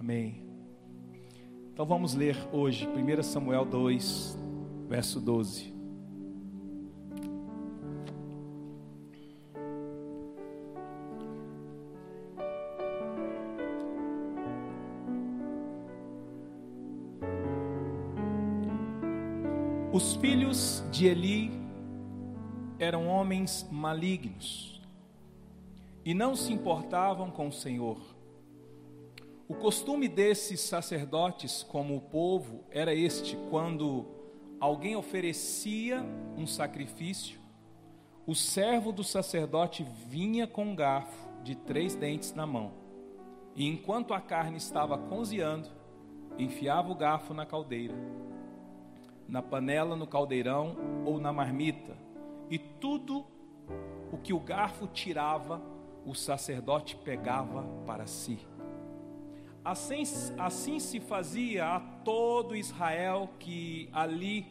Amém. Então vamos ler hoje 1 Samuel 2, verso 12. Os filhos de Eli eram homens malignos e não se importavam com o Senhor. O costume desses sacerdotes, como o povo, era este: quando alguém oferecia um sacrifício, o servo do sacerdote vinha com um garfo de três dentes na mão, e enquanto a carne estava cozinhando, enfiava o garfo na caldeira, na panela, no caldeirão ou na marmita, e tudo o que o garfo tirava, o sacerdote pegava para si. Assim, assim se fazia a todo Israel que ali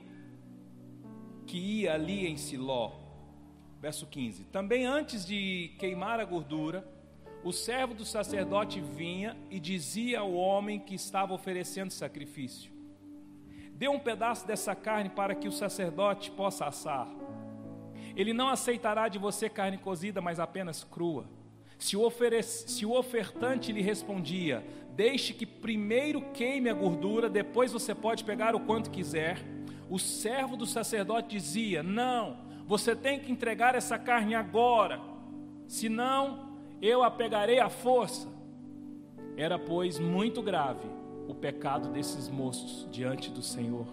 que ia ali em Siló. Verso 15. Também antes de queimar a gordura, o servo do sacerdote vinha e dizia ao homem que estava oferecendo sacrifício: Dê um pedaço dessa carne para que o sacerdote possa assar. Ele não aceitará de você carne cozida, mas apenas crua. Se o, se o ofertante lhe respondia: Deixe que primeiro queime a gordura, depois você pode pegar o quanto quiser. O servo do sacerdote dizia: Não, você tem que entregar essa carne agora, senão eu a pegarei à força. Era, pois, muito grave o pecado desses moços diante do Senhor,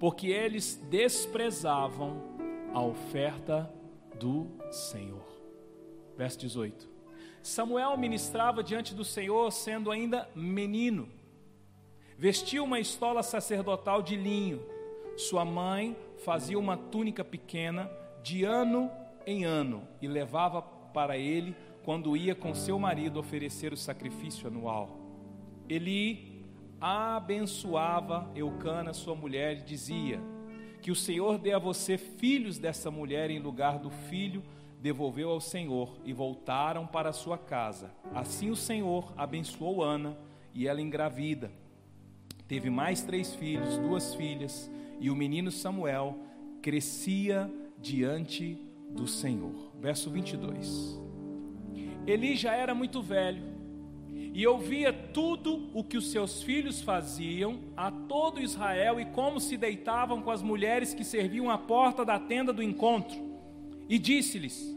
porque eles desprezavam a oferta do Senhor. Verso 18. Samuel ministrava diante do Senhor sendo ainda menino. Vestia uma estola sacerdotal de linho. Sua mãe fazia uma túnica pequena de ano em ano e levava para ele quando ia com seu marido oferecer o sacrifício anual. Ele abençoava Eucana, sua mulher, e dizia: Que o Senhor dê a você filhos dessa mulher em lugar do filho devolveu ao Senhor e voltaram para sua casa. Assim o Senhor abençoou Ana e ela engravida. Teve mais três filhos, duas filhas, e o menino Samuel crescia diante do Senhor. Verso 22. Eli já era muito velho e ouvia tudo o que os seus filhos faziam a todo Israel e como se deitavam com as mulheres que serviam à porta da tenda do encontro. E disse-lhes: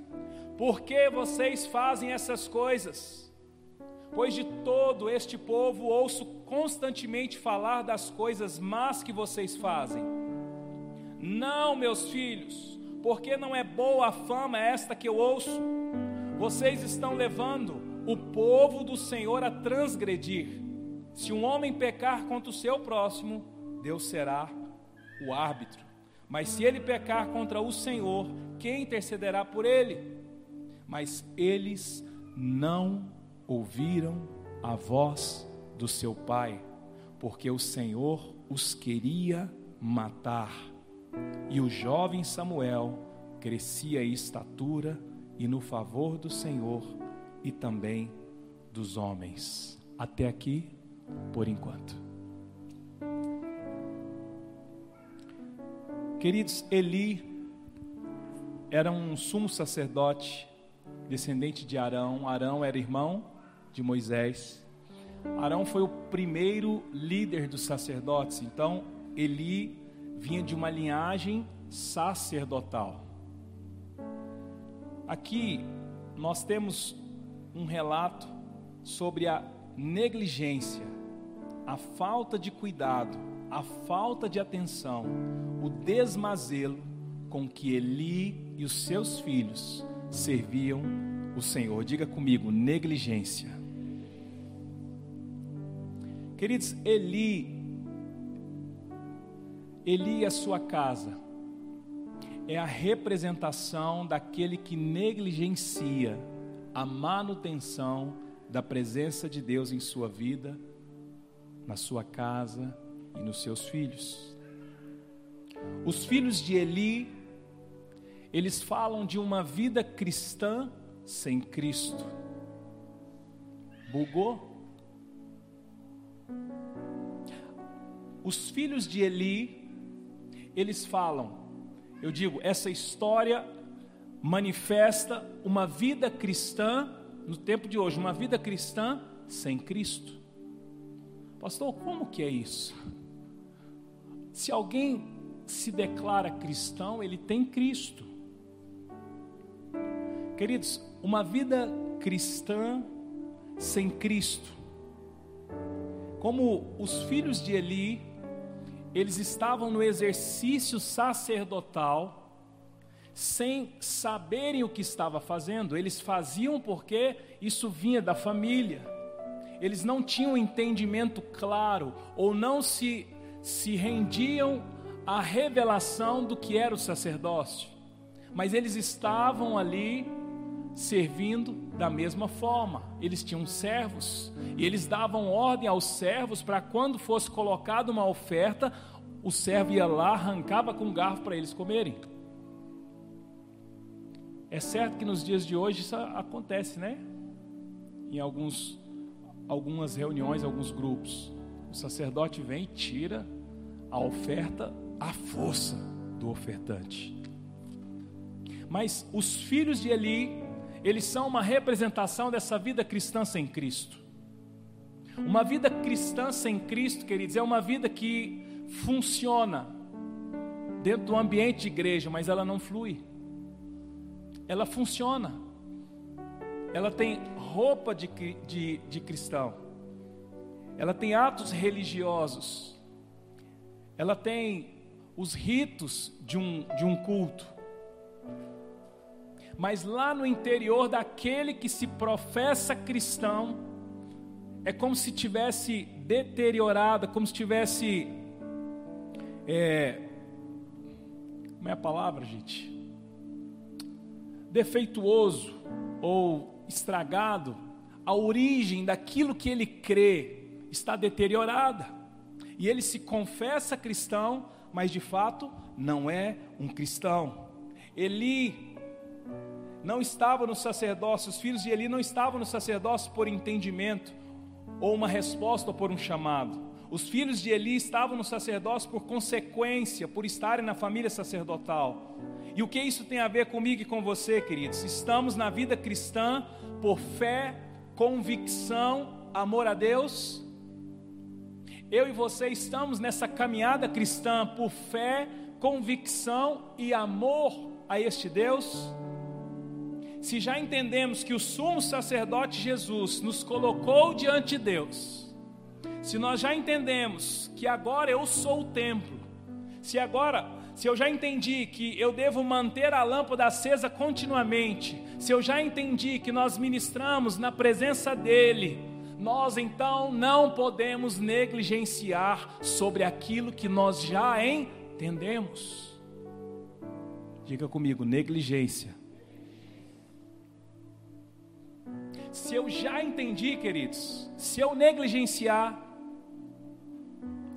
por que vocês fazem essas coisas? Pois de todo este povo ouço constantemente falar das coisas más que vocês fazem. Não, meus filhos, porque não é boa a fama esta que eu ouço. Vocês estão levando o povo do Senhor a transgredir. Se um homem pecar contra o seu próximo, Deus será o árbitro. Mas se ele pecar contra o Senhor, quem intercederá por ele? Mas eles não ouviram a voz do seu pai, porque o Senhor os queria matar. E o jovem Samuel crescia em estatura e no favor do Senhor e também dos homens. Até aqui, por enquanto. Queridos, Eli era um sumo sacerdote descendente de Arão. Arão era irmão de Moisés. Arão foi o primeiro líder dos sacerdotes, então Eli vinha de uma linhagem sacerdotal. Aqui nós temos um relato sobre a negligência, a falta de cuidado, a falta de atenção, o desmazelo com que Eli e os seus filhos serviam o Senhor. Diga comigo, negligência. Queridos, Eli, Eli e a sua casa é a representação daquele que negligencia a manutenção da presença de Deus em sua vida, na sua casa e nos seus filhos. Os filhos de Eli eles falam de uma vida cristã sem Cristo. Bugou? os filhos de Eli, eles falam, eu digo, essa história manifesta uma vida cristã, no tempo de hoje, uma vida cristã sem Cristo. Pastor, como que é isso? Se alguém se declara cristão, ele tem Cristo. Queridos, uma vida cristã sem Cristo. Como os filhos de Eli, eles estavam no exercício sacerdotal, sem saberem o que estava fazendo, eles faziam porque isso vinha da família. Eles não tinham entendimento claro ou não se se rendiam à revelação do que era o sacerdócio. Mas eles estavam ali servindo da mesma forma. Eles tinham servos e eles davam ordem aos servos para quando fosse colocada uma oferta, o servo ia lá, arrancava com um garfo para eles comerem. É certo que nos dias de hoje isso acontece, né? Em alguns, algumas reuniões, alguns grupos. O sacerdote vem e tira a oferta à força do ofertante. Mas os filhos de Eli eles são uma representação dessa vida cristã sem Cristo. Uma vida cristã sem Cristo, queridos, é uma vida que funciona dentro do ambiente de igreja, mas ela não flui. Ela funciona. Ela tem roupa de, de, de cristão. Ela tem atos religiosos. Ela tem os ritos de um, de um culto mas lá no interior daquele que se professa cristão, é como se tivesse deteriorada, como se tivesse. É, como é a palavra, gente? Defeituoso ou estragado, a origem daquilo que ele crê está deteriorada. E ele se confessa cristão, mas de fato não é um cristão. Eli não estava no sacerdócio, os filhos de Eli não estavam no sacerdócio por entendimento, ou uma resposta ou por um chamado. Os filhos de Eli estavam no sacerdócio por consequência, por estarem na família sacerdotal. E o que isso tem a ver comigo e com você, queridos? Estamos na vida cristã por fé, convicção, amor a Deus. Eu e você estamos nessa caminhada cristã por fé, convicção e amor a este Deus se já entendemos que o sumo sacerdote Jesus nos colocou diante de Deus, se nós já entendemos que agora eu sou o templo, se agora, se eu já entendi que eu devo manter a lâmpada acesa continuamente, se eu já entendi que nós ministramos na presença dEle, nós então não podemos negligenciar sobre aquilo que nós já entendemos. Diga comigo, negligência Se eu já entendi, queridos, se eu negligenciar,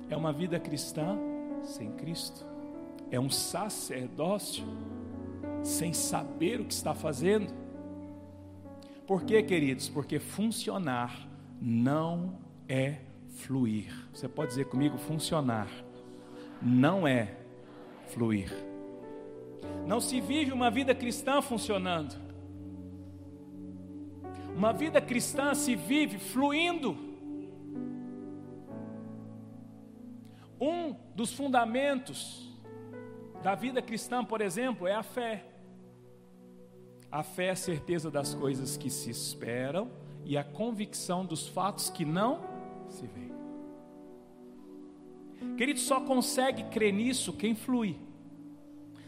é uma vida cristã sem Cristo, é um sacerdócio sem saber o que está fazendo. Por quê, queridos? Porque funcionar não é fluir. Você pode dizer comigo: funcionar não é fluir. Não se vive uma vida cristã funcionando. Uma vida cristã se vive fluindo. Um dos fundamentos da vida cristã, por exemplo, é a fé. A fé é a certeza das coisas que se esperam e a convicção dos fatos que não se veem. Querido, só consegue crer nisso quem flui.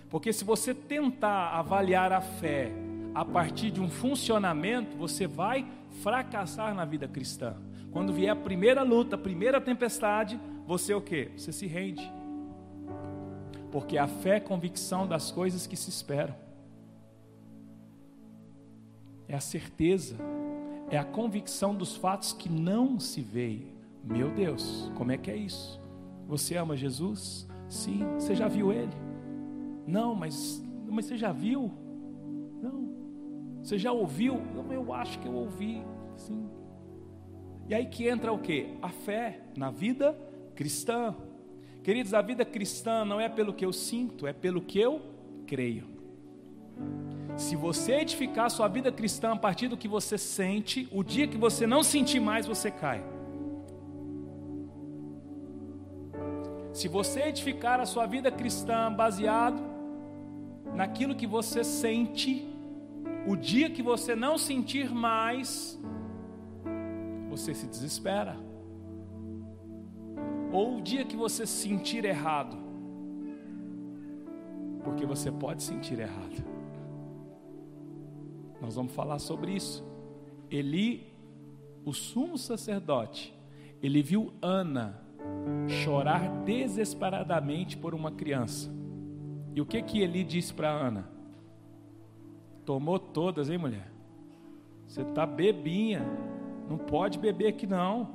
Porque se você tentar avaliar a fé a partir de um funcionamento, você vai fracassar na vida cristã. Quando vier a primeira luta, a primeira tempestade, você o que? Você se rende. Porque a fé é a convicção das coisas que se esperam. É a certeza, é a convicção dos fatos que não se veem. Meu Deus, como é que é isso? Você ama Jesus? Sim. Você já viu ele? Não, mas, mas você já viu? Você já ouviu? Eu acho que eu ouvi, sim. E aí que entra o que? A fé na vida cristã. Queridos, a vida cristã não é pelo que eu sinto, é pelo que eu creio. Se você edificar sua vida cristã a partir do que você sente, o dia que você não sentir mais, você cai. Se você edificar a sua vida cristã baseado naquilo que você sente, o dia que você não sentir mais, você se desespera. Ou o dia que você sentir errado, porque você pode sentir errado. Nós vamos falar sobre isso. Eli, o sumo sacerdote, ele viu Ana chorar desesperadamente por uma criança. E o que que Eli disse para Ana? Tomou todas, hein, mulher? Você está bebinha, não pode beber aqui não.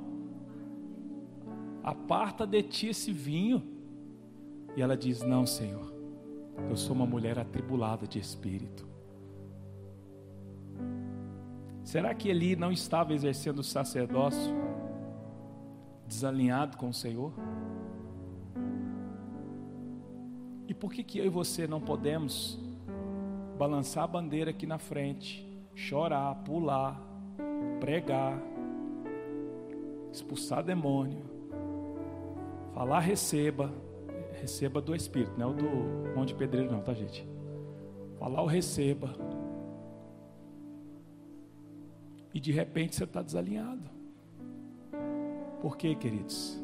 Aparta de ti esse vinho. E ela diz: Não, Senhor, eu sou uma mulher atribulada de espírito. Será que Eli não estava exercendo o sacerdócio desalinhado com o Senhor? E por que, que eu e você não podemos balançar a bandeira aqui na frente, chorar, pular, pregar, expulsar demônio, falar receba, receba do Espírito, não é o do Monte Pedreiro, não, tá, gente? Falar o receba. E de repente você está desalinhado. Por quê, queridos?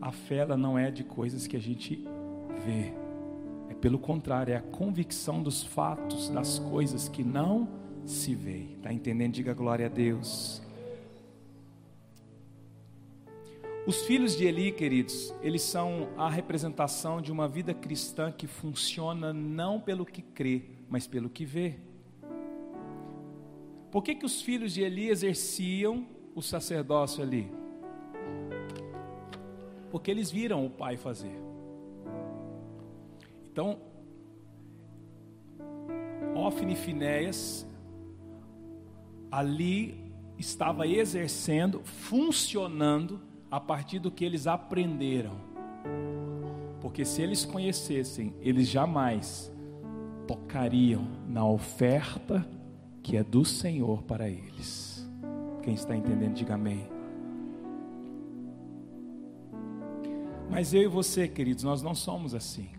A fé ela não é de coisas que a gente vê. Pelo contrário, é a convicção dos fatos, das coisas que não se vê. Está entendendo? Diga glória a Deus. Os filhos de Eli, queridos, eles são a representação de uma vida cristã que funciona não pelo que crê, mas pelo que vê. Por que, que os filhos de Eli exerciam o sacerdócio ali? Porque eles viram o pai fazer. Então, Ofne e Finéias ali estava exercendo, funcionando a partir do que eles aprenderam. Porque se eles conhecessem, eles jamais tocariam na oferta que é do Senhor para eles. Quem está entendendo, diga amém. Mas eu e você, queridos, nós não somos assim.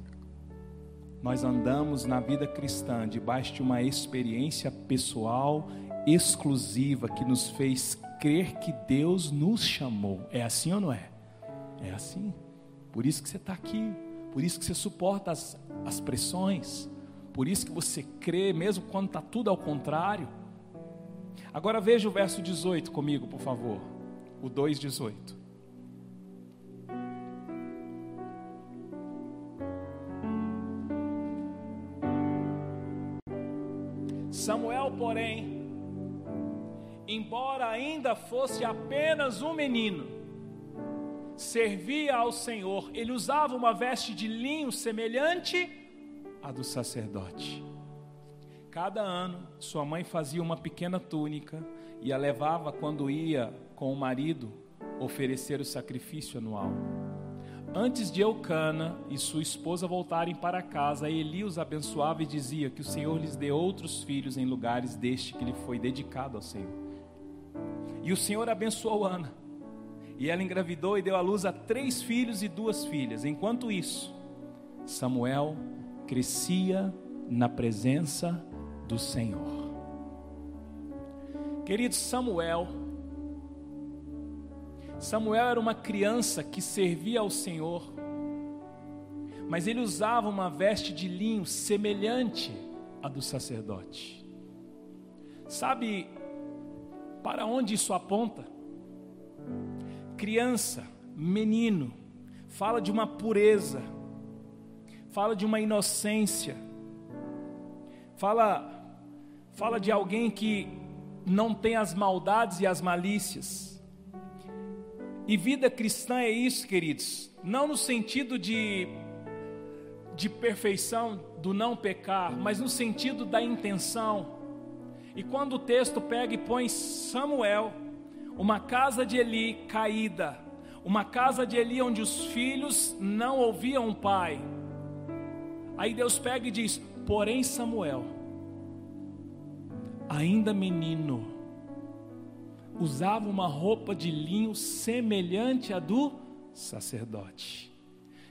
Nós andamos na vida cristã debaixo de uma experiência pessoal exclusiva que nos fez crer que Deus nos chamou. É assim ou não é? É assim. Por isso que você está aqui. Por isso que você suporta as, as pressões. Por isso que você crê, mesmo quando está tudo ao contrário. Agora veja o verso 18 comigo, por favor. O 2,18. Porém, embora ainda fosse apenas um menino, servia ao Senhor. Ele usava uma veste de linho semelhante à do sacerdote. Cada ano, sua mãe fazia uma pequena túnica e a levava quando ia com o marido oferecer o sacrifício anual. Antes de Eucana e sua esposa voltarem para casa, Eli os abençoava e dizia que o Senhor lhes dê outros filhos em lugares deste que lhe foi dedicado ao Senhor. E o Senhor abençoou Ana. E ela engravidou e deu à luz a três filhos e duas filhas. Enquanto isso, Samuel crescia na presença do Senhor. Querido Samuel, Samuel era uma criança que servia ao Senhor, mas ele usava uma veste de linho semelhante à do sacerdote. Sabe para onde isso aponta? Criança, menino, fala de uma pureza, fala de uma inocência, fala fala de alguém que não tem as maldades e as malícias. E vida cristã é isso, queridos, não no sentido de, de perfeição, do não pecar, mas no sentido da intenção. E quando o texto pega e põe Samuel, uma casa de Eli caída, Uma casa de Eli onde os filhos não ouviam o pai. Aí Deus pega e diz: Porém, Samuel, ainda menino, usava uma roupa de linho semelhante à do sacerdote.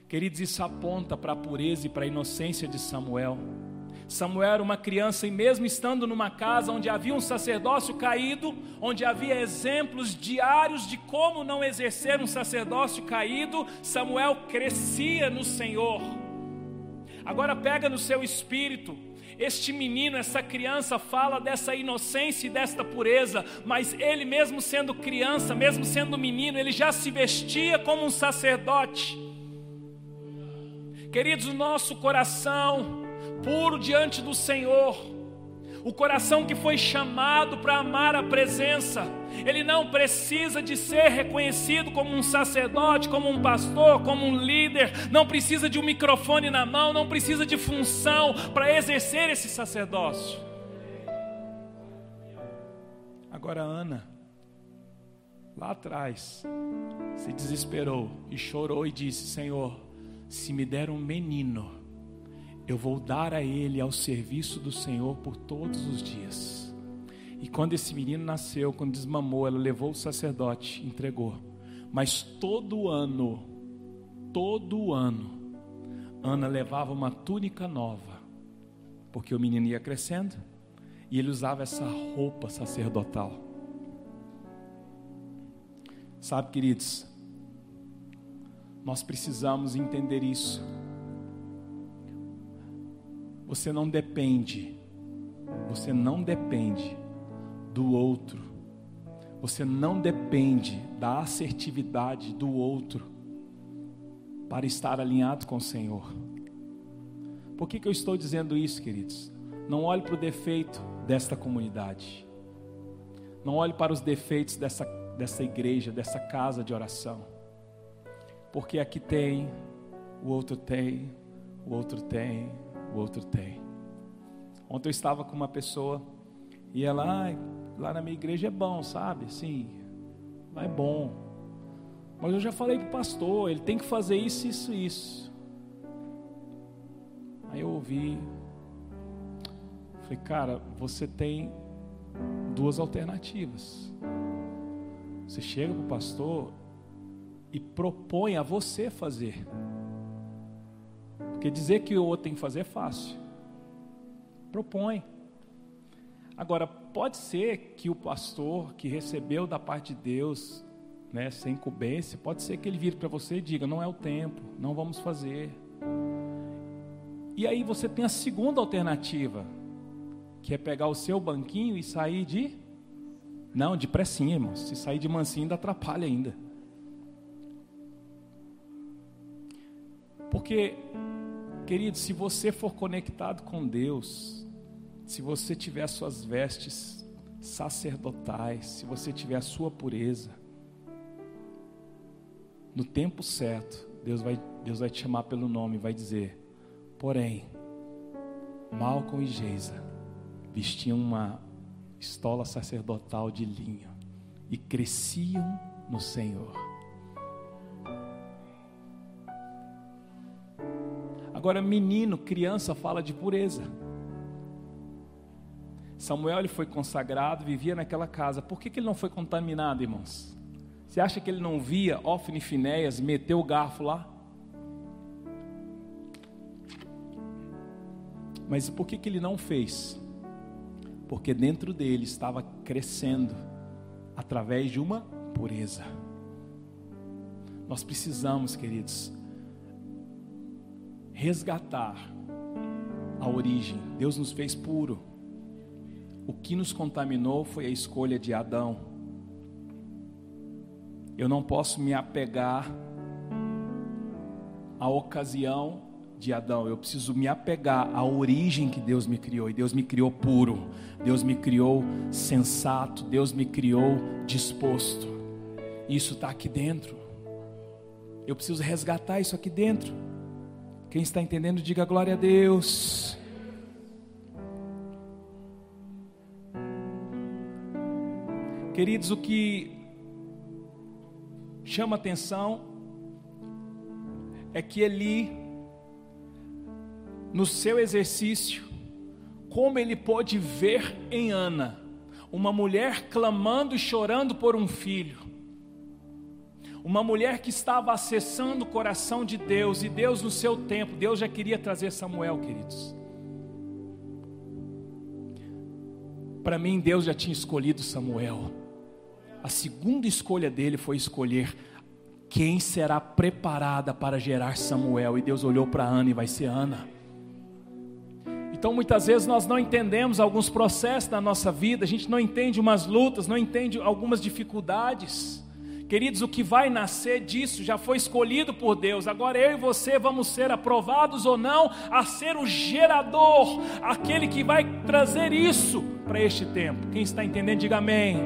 Queridos, isso aponta para a pureza e para a inocência de Samuel. Samuel era uma criança e, mesmo estando numa casa onde havia um sacerdócio caído, onde havia exemplos diários de como não exercer um sacerdócio caído, Samuel crescia no Senhor. Agora, pega no seu espírito, este menino, essa criança fala dessa inocência e desta pureza, mas ele, mesmo sendo criança, mesmo sendo menino, ele já se vestia como um sacerdote. Queridos, o nosso coração, puro diante do Senhor, o coração que foi chamado para amar a presença, ele não precisa de ser reconhecido como um sacerdote, como um pastor, como um líder, não precisa de um microfone na mão, não precisa de função para exercer esse sacerdócio. Agora, Ana, lá atrás, se desesperou e chorou e disse: Senhor, se me der um menino, eu vou dar a ele ao serviço do Senhor por todos os dias. E quando esse menino nasceu, quando desmamou, ela levou o sacerdote, entregou. Mas todo ano, todo ano, Ana levava uma túnica nova, porque o menino ia crescendo e ele usava essa roupa sacerdotal. Sabe, queridos, nós precisamos entender isso. Você não depende, você não depende do outro, você não depende da assertividade do outro para estar alinhado com o Senhor. Por que, que eu estou dizendo isso, queridos? Não olhe para o defeito desta comunidade, não olhe para os defeitos dessa, dessa igreja, dessa casa de oração, porque aqui tem, o outro tem, o outro tem, outro tem. Ontem eu estava com uma pessoa e ela, ah, lá na minha igreja é bom, sabe? Sim, é bom. Mas eu já falei para o pastor, ele tem que fazer isso, isso, isso. Aí eu ouvi, falei, cara, você tem duas alternativas. Você chega para o pastor e propõe a você fazer. Porque dizer que o outro tem que fazer é fácil. Propõe. Agora, pode ser que o pastor que recebeu da parte de Deus, né, sem incumbência, pode ser que ele vire para você e diga: não é o tempo, não vamos fazer. E aí você tem a segunda alternativa, que é pegar o seu banquinho e sair de. Não, de pressinha, irmãos. Se sair de mansinho, ainda atrapalha ainda. Porque Querido, se você for conectado com Deus, se você tiver suas vestes sacerdotais, se você tiver a sua pureza, no tempo certo, Deus vai, Deus vai te chamar pelo nome, vai dizer: porém, Malcolm e Geisa vestiam uma estola sacerdotal de linho e cresciam no Senhor. Agora, menino, criança, fala de pureza. Samuel ele foi consagrado, vivia naquela casa. Por que, que ele não foi contaminado, irmãos? Você acha que ele não via Ofne e Finéias meter o garfo lá? Mas por que, que ele não fez? Porque dentro dele estava crescendo através de uma pureza. Nós precisamos, queridos, resgatar a origem. Deus nos fez puro. O que nos contaminou foi a escolha de Adão. Eu não posso me apegar à ocasião de Adão, eu preciso me apegar à origem que Deus me criou. E Deus me criou puro, Deus me criou sensato, Deus me criou disposto. Isso está aqui dentro. Eu preciso resgatar isso aqui dentro. Quem está entendendo, diga glória a Deus. Queridos, o que chama atenção é que Eli, no seu exercício, como ele pôde ver em Ana, uma mulher clamando e chorando por um filho, uma mulher que estava acessando o coração de Deus, e Deus no seu tempo, Deus já queria trazer Samuel, queridos. Para mim, Deus já tinha escolhido Samuel. A segunda escolha dele foi escolher quem será preparada para gerar Samuel. E Deus olhou para Ana e vai ser Ana. Então muitas vezes nós não entendemos alguns processos da nossa vida, a gente não entende umas lutas, não entende algumas dificuldades. Queridos, o que vai nascer disso já foi escolhido por Deus. Agora eu e você vamos ser aprovados ou não a ser o gerador, aquele que vai trazer isso para este tempo. Quem está entendendo, diga amém.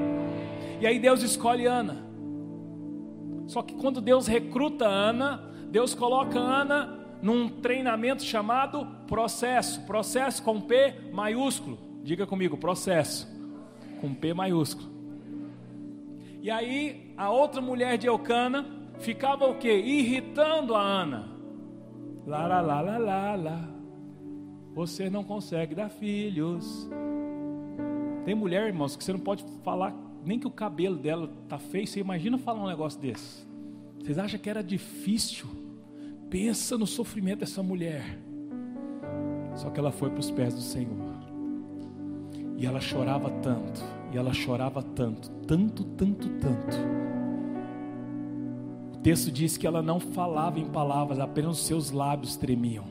E aí Deus escolhe Ana. Só que quando Deus recruta Ana, Deus coloca Ana num treinamento chamado processo. Processo com P maiúsculo. Diga comigo, processo. Com P maiúsculo. E aí a outra mulher de Eucana ficava o quê? Irritando a Ana. Lá, lá, lá, lá, lá, lá. Você não consegue dar filhos. Tem mulher, irmãos, que você não pode falar nem que o cabelo dela tá feio, você imagina falar um negócio desse. Vocês acham que era difícil? Pensa no sofrimento dessa mulher. Só que ela foi para os pés do Senhor. E ela chorava tanto, e ela chorava tanto, tanto, tanto, tanto. O texto diz que ela não falava em palavras, apenas os seus lábios tremiam.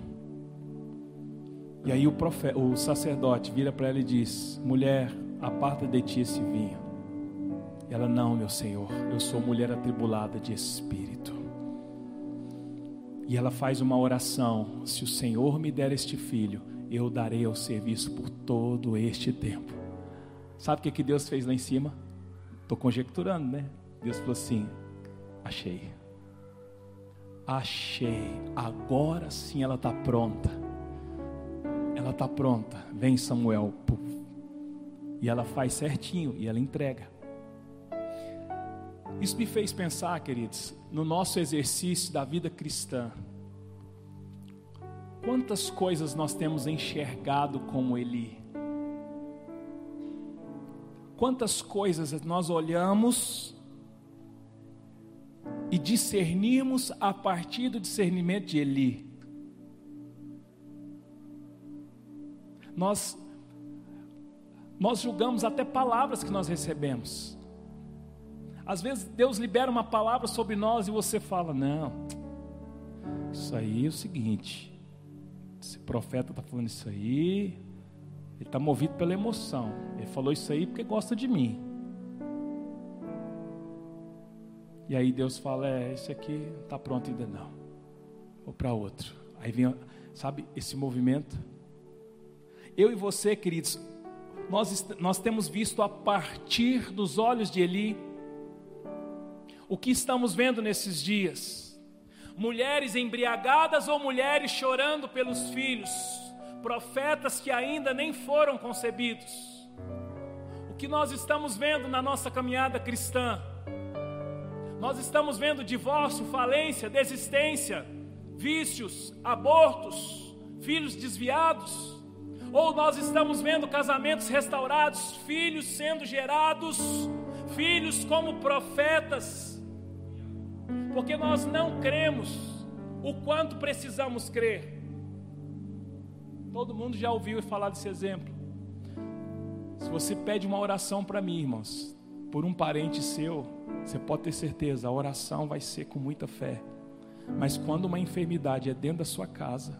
E aí o, profeta, o sacerdote vira para ela e diz: Mulher, aparta de ti esse vinho. Ela, não, meu Senhor, eu sou mulher atribulada de espírito. E ela faz uma oração: se o Senhor me der este filho, eu darei ao serviço por todo este tempo. Sabe o que, que Deus fez lá em cima? Estou conjecturando, né? Deus falou assim: achei. Achei. Agora sim ela está pronta. Ela está pronta. Vem Samuel. E ela faz certinho e ela entrega. Isso me fez pensar, queridos, no nosso exercício da vida cristã. Quantas coisas nós temos enxergado como Eli? Quantas coisas nós olhamos e discernimos a partir do discernimento de Eli? Nós nós julgamos até palavras que nós recebemos. Às vezes Deus libera uma palavra sobre nós e você fala: Não, isso aí é o seguinte. Esse profeta está falando isso aí, ele está movido pela emoção. Ele falou isso aí porque gosta de mim. E aí Deus fala: É, esse aqui não está pronto ainda não. Vou para outro. Aí vem, sabe, esse movimento. Eu e você, queridos, nós, nós temos visto a partir dos olhos de Eli o que estamos vendo nesses dias? Mulheres embriagadas ou mulheres chorando pelos filhos, profetas que ainda nem foram concebidos. O que nós estamos vendo na nossa caminhada cristã? Nós estamos vendo divórcio, falência, desistência, vícios, abortos, filhos desviados, ou nós estamos vendo casamentos restaurados, filhos sendo gerados, filhos como profetas, porque nós não cremos o quanto precisamos crer. Todo mundo já ouviu falar desse exemplo. Se você pede uma oração para mim, irmãos, por um parente seu, você pode ter certeza, a oração vai ser com muita fé. Mas quando uma enfermidade é dentro da sua casa,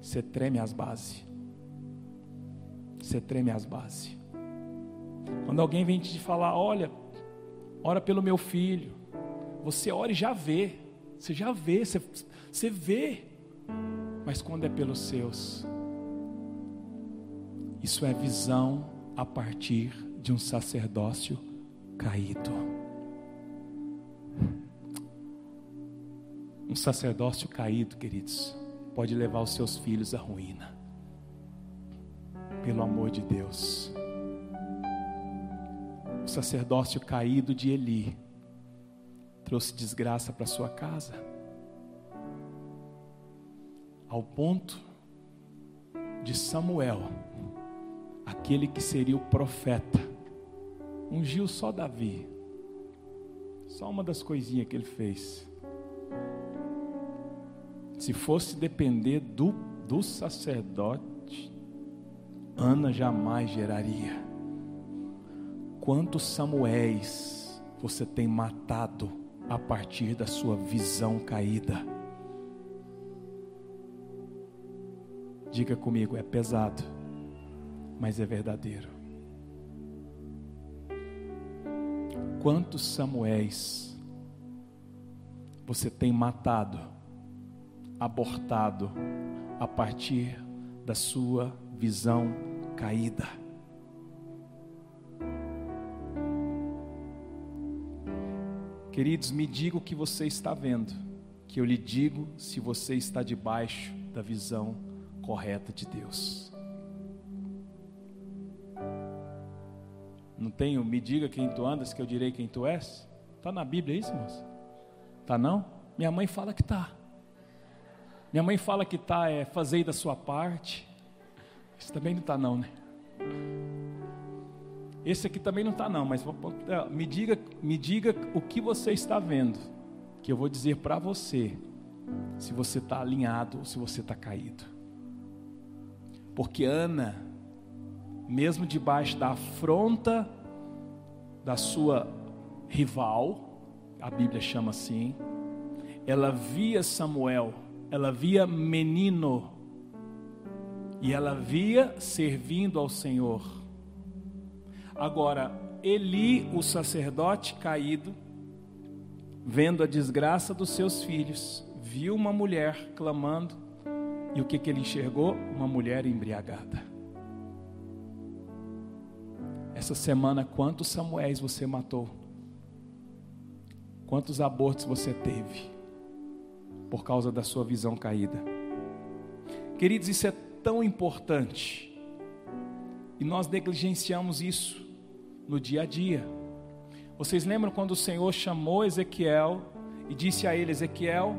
você treme as bases. Você treme as bases. Quando alguém vem te falar, olha, ora pelo meu filho, você ora e já vê. Você já vê, você, você vê. Mas quando é pelos seus, isso é visão a partir de um sacerdócio caído. Um sacerdócio caído, queridos, pode levar os seus filhos à ruína. Pelo amor de Deus. O sacerdócio caído de Eli trouxe desgraça para sua casa, ao ponto de Samuel, aquele que seria o profeta, ungiu só Davi, só uma das coisinhas que ele fez. Se fosse depender do, do sacerdote, Ana jamais geraria. Quantos Samuéis você tem matado a partir da sua visão caída? Diga comigo, é pesado, mas é verdadeiro. Quantos Samuéis você tem matado, abortado, a partir da sua visão caída? Queridos, me diga o que você está vendo, que eu lhe digo se você está debaixo da visão correta de Deus. Não tenho, me diga quem tu andas, que eu direi quem tu és? Está na Bíblia isso, irmãos? Tá não? Minha mãe fala que tá. Minha mãe fala que tá é fazer da sua parte. Isso também não tá não, né? Esse aqui também não tá não, mas é, me diga, me diga o que você está vendo, que eu vou dizer para você se você está alinhado ou se você está caído. Porque Ana, mesmo debaixo da afronta da sua rival, a Bíblia chama assim, ela via Samuel, ela via menino, e ela via servindo ao Senhor. Agora, Eli, o sacerdote caído, vendo a desgraça dos seus filhos, viu uma mulher clamando e o que, que ele enxergou? Uma mulher embriagada. Essa semana, quantos Samuéis você matou? Quantos abortos você teve? Por causa da sua visão caída. Queridos, isso é tão importante. E nós negligenciamos isso no dia a dia. Vocês lembram quando o Senhor chamou Ezequiel e disse a ele: Ezequiel,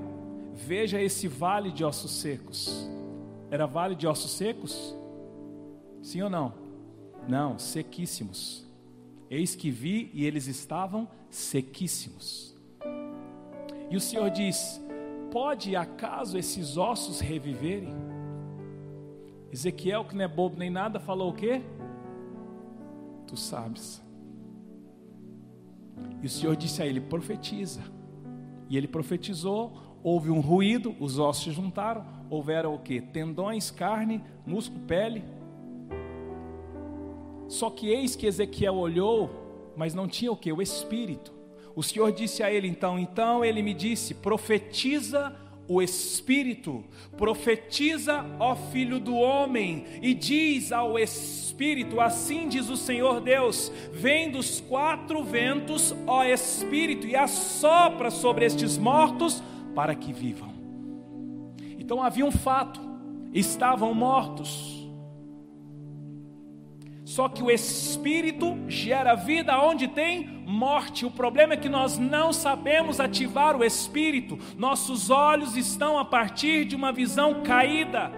Veja esse vale de ossos secos. Era vale de ossos secos? Sim ou não? Não, sequíssimos. Eis que vi e eles estavam sequíssimos. E o Senhor diz: Pode acaso esses ossos reviverem? Ezequiel, que não é bobo nem nada, falou o quê? Tu sabes. E o Senhor disse a ele: Profetiza. E ele profetizou houve um ruído, os ossos se juntaram, houveram o que? Tendões, carne, músculo, pele. Só que eis que Ezequiel olhou, mas não tinha o que? O espírito. O Senhor disse a ele então, então ele me disse: profetiza o Espírito, profetiza, ó Filho do Homem, e diz ao Espírito: Assim diz o Senhor Deus: Vem dos quatro ventos, ó Espírito, e assopra sobre estes mortos para que vivam. Então havia um fato: estavam mortos. Só que o espírito gera vida onde tem morte. O problema é que nós não sabemos ativar o espírito. Nossos olhos estão a partir de uma visão caída.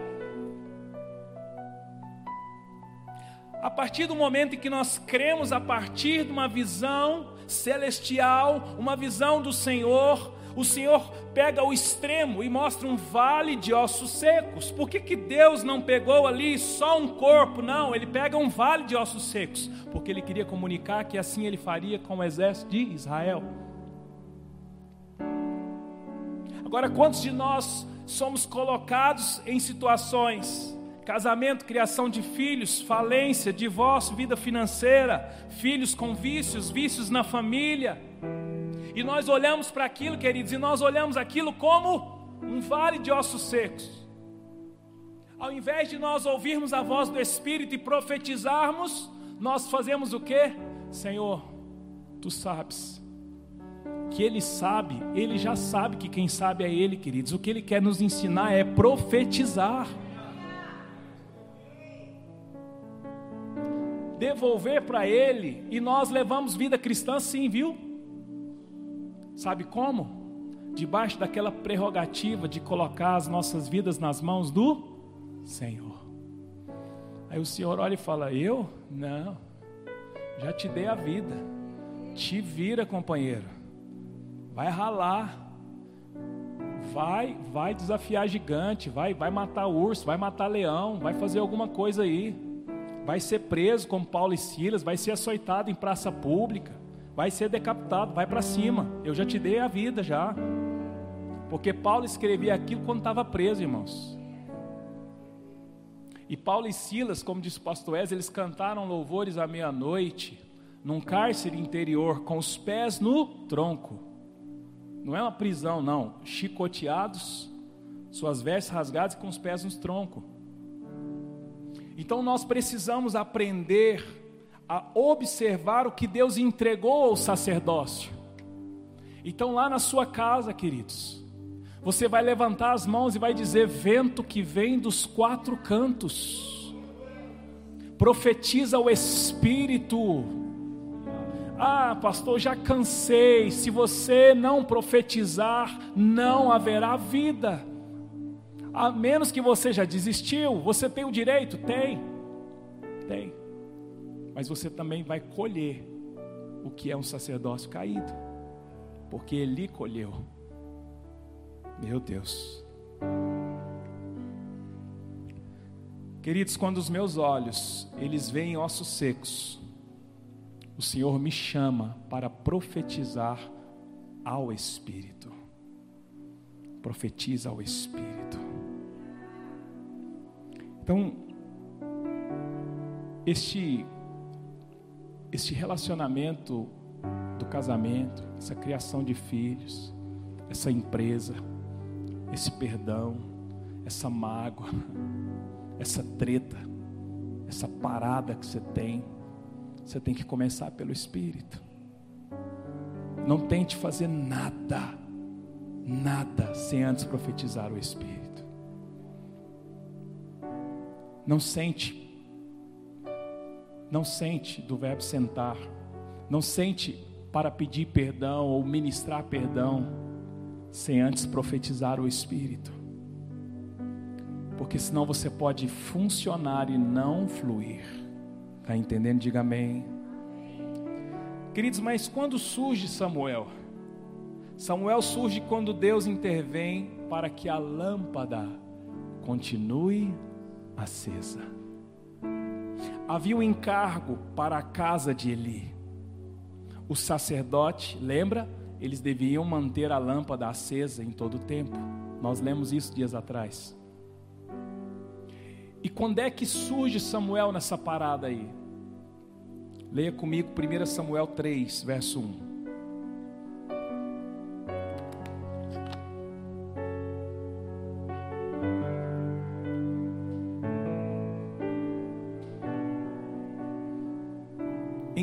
A partir do momento em que nós cremos a partir de uma visão celestial, uma visão do Senhor, o Senhor pega o extremo e mostra um vale de ossos secos. Por que, que Deus não pegou ali só um corpo? Não, ele pega um vale de ossos secos, porque ele queria comunicar que assim ele faria com o exército de Israel. Agora, quantos de nós somos colocados em situações casamento, criação de filhos, falência, divórcio, vida financeira, filhos com vícios, vícios na família, e nós olhamos para aquilo, queridos, e nós olhamos aquilo como um vale de ossos secos. Ao invés de nós ouvirmos a voz do Espírito e profetizarmos, nós fazemos o que? Senhor, tu sabes. Que Ele sabe, Ele já sabe que quem sabe é Ele, queridos. O que Ele quer nos ensinar é profetizar. Devolver para Ele, e nós levamos vida cristã sim, viu? Sabe como? Debaixo daquela prerrogativa de colocar as nossas vidas nas mãos do Senhor. Aí o Senhor olha e fala: Eu? Não, já te dei a vida. Te vira, companheiro. Vai ralar. Vai, vai desafiar gigante, vai, vai matar urso, vai matar leão, vai fazer alguma coisa aí. Vai ser preso como Paulo e Silas, vai ser açoitado em praça pública, vai ser decapitado, vai para cima. Eu já te dei a vida já. Porque Paulo escrevia aquilo quando estava preso, irmãos. E Paulo e Silas, como disse o pastor Wes, eles cantaram louvores à meia-noite, num cárcere interior, com os pés no tronco. Não é uma prisão, não. Chicoteados, suas vestes rasgadas e com os pés no tronco. Então nós precisamos aprender a observar o que Deus entregou ao sacerdócio. Então, lá na sua casa, queridos, você vai levantar as mãos e vai dizer: vento que vem dos quatro cantos, profetiza o Espírito. Ah, pastor, já cansei. Se você não profetizar, não haverá vida. A menos que você já desistiu, você tem o direito? Tem, tem. Mas você também vai colher o que é um sacerdócio caído, porque ele colheu. Meu Deus. Queridos, quando os meus olhos eles veem ossos secos, o Senhor me chama para profetizar ao Espírito. Profetiza ao Espírito. Então, este este relacionamento do casamento, essa criação de filhos, essa empresa, esse perdão, essa mágoa, essa treta, essa parada que você tem, você tem que começar pelo Espírito. Não tente fazer nada, nada, sem antes profetizar o Espírito. Não sente, não sente do verbo sentar, não sente para pedir perdão ou ministrar perdão sem antes profetizar o Espírito. Porque senão você pode funcionar e não fluir. Está entendendo? Diga amém. Queridos, mas quando surge Samuel? Samuel surge quando Deus intervém para que a lâmpada continue acesa. Havia um encargo para a casa de Eli. O sacerdote, lembra? eles deviam manter a lâmpada acesa em todo o tempo. Nós lemos isso dias atrás. E quando é que surge Samuel nessa parada aí? Leia comigo 1 Samuel 3, verso 1.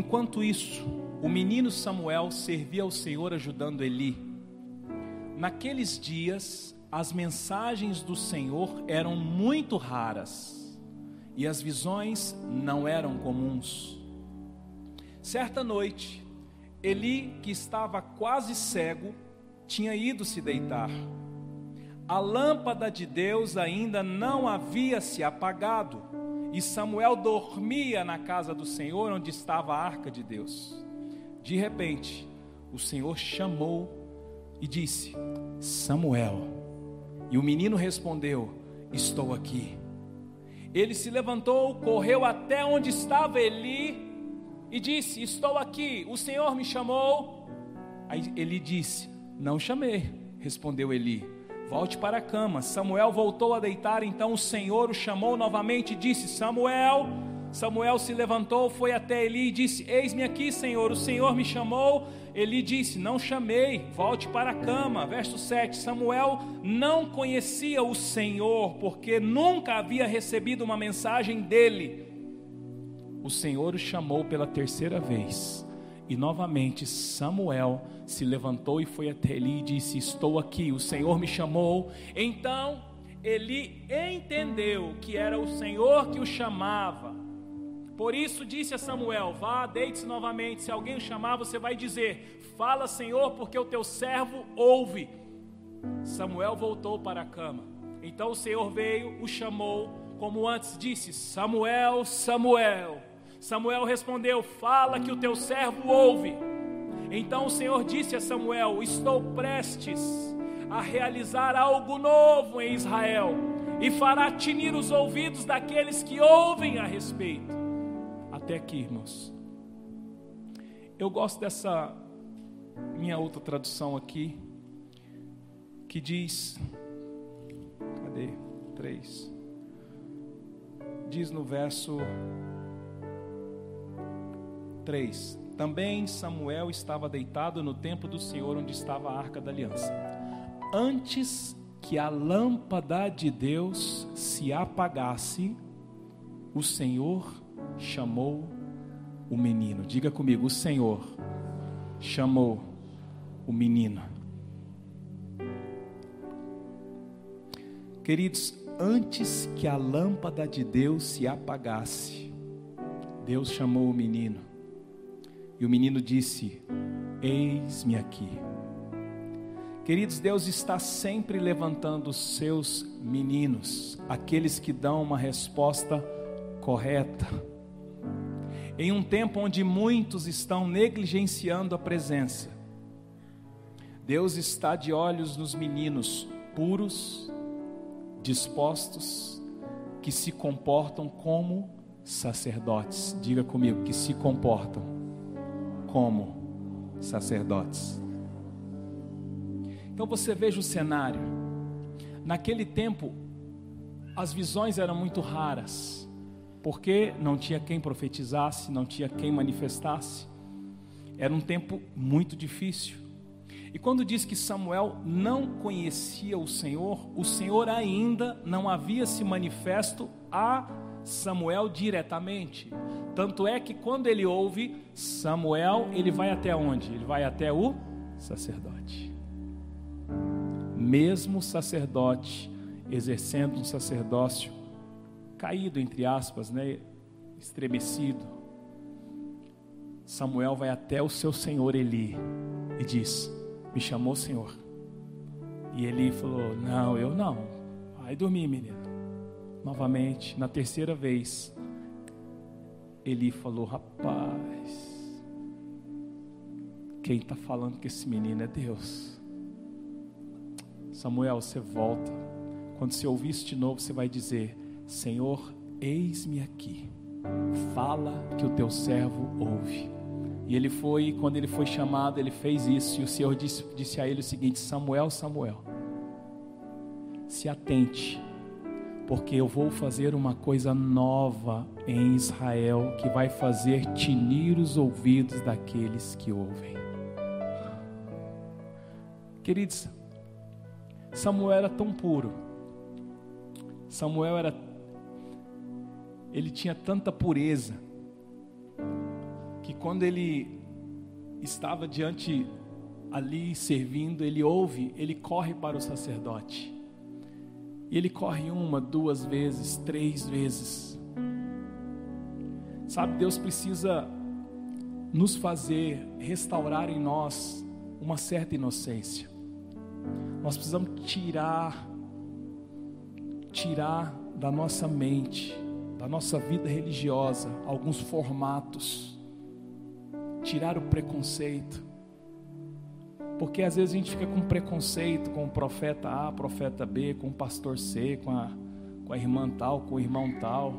Enquanto isso, o menino Samuel servia ao Senhor ajudando Eli. Naqueles dias, as mensagens do Senhor eram muito raras e as visões não eram comuns. Certa noite, Eli, que estava quase cego, tinha ido se deitar. A lâmpada de Deus ainda não havia se apagado, e Samuel dormia na casa do Senhor, onde estava a arca de Deus. De repente, o Senhor chamou e disse: Samuel. E o menino respondeu: Estou aqui. Ele se levantou, correu até onde estava Eli e disse: Estou aqui. O Senhor me chamou. Aí ele disse: Não chamei. Respondeu Eli: Volte para a cama. Samuel voltou a deitar. Então o Senhor o chamou novamente e disse: Samuel. Samuel se levantou, foi até Eli e disse: Eis-me aqui, Senhor, o Senhor me chamou. Eli disse: Não chamei, volte para a cama. Verso 7: Samuel não conhecia o Senhor, porque nunca havia recebido uma mensagem dele. O Senhor o chamou pela terceira vez. E novamente Samuel se levantou e foi até Eli e disse: Estou aqui, o Senhor me chamou. Então Eli entendeu que era o Senhor que o chamava Por isso disse a Samuel: Vá, deite-se novamente. Se alguém o chamar, você vai dizer: Fala, Senhor, porque o teu servo ouve. Samuel voltou para a cama. Então o Senhor veio, o chamou, como antes disse: Samuel, Samuel. Samuel respondeu: Fala que o teu servo ouve. Então o Senhor disse a Samuel: Estou prestes a realizar algo novo em Israel e fará tinir os ouvidos daqueles que ouvem a respeito. Até aqui, irmãos. Eu gosto dessa minha outra tradução aqui, que diz: cadê? Três. Diz no verso 3: Também Samuel estava deitado no templo do Senhor, onde estava a arca da aliança. Antes que a lâmpada de Deus se apagasse, o Senhor chamou o menino. Diga comigo: o Senhor chamou o menino. Queridos, antes que a lâmpada de Deus se apagasse, Deus chamou o menino. E o menino disse: Eis-me aqui. Queridos, Deus está sempre levantando os seus meninos, aqueles que dão uma resposta correta. Em um tempo onde muitos estão negligenciando a presença, Deus está de olhos nos meninos puros, dispostos, que se comportam como sacerdotes. Diga comigo, que se comportam como sacerdotes. Então você veja o cenário. Naquele tempo, as visões eram muito raras, porque não tinha quem profetizasse, não tinha quem manifestasse. Era um tempo muito difícil. E quando diz que Samuel não conhecia o Senhor, o Senhor ainda não havia se manifesto a Samuel diretamente. Tanto é que quando ele ouve Samuel, ele vai até onde? Ele vai até o sacerdote. Mesmo sacerdote exercendo um sacerdócio caído entre aspas, né, estremecido. Samuel vai até o seu senhor Eli e diz: "Me chamou Senhor". E Eli falou: "Não, eu não. Vai dormir, menino" novamente, na terceira vez, Eli falou: Rapaz, quem está falando que esse menino é Deus? Samuel, você volta. Quando você ouvir isso de novo, você vai dizer: Senhor, eis-me aqui. Fala que o teu servo ouve. E ele foi, quando ele foi chamado, ele fez isso. E o Senhor disse, disse a ele o seguinte: Samuel, Samuel, se atente porque eu vou fazer uma coisa nova em Israel que vai fazer tinir os ouvidos daqueles que ouvem. Queridos, Samuel era tão puro. Samuel era ele tinha tanta pureza que quando ele estava diante ali servindo, ele ouve, ele corre para o sacerdote. E ele corre uma, duas vezes, três vezes. Sabe, Deus precisa nos fazer restaurar em nós uma certa inocência. Nós precisamos tirar, tirar da nossa mente, da nossa vida religiosa, alguns formatos, tirar o preconceito, porque às vezes a gente fica com preconceito com o profeta A, profeta B, com o pastor C, com a, com a irmã tal, com o irmão tal.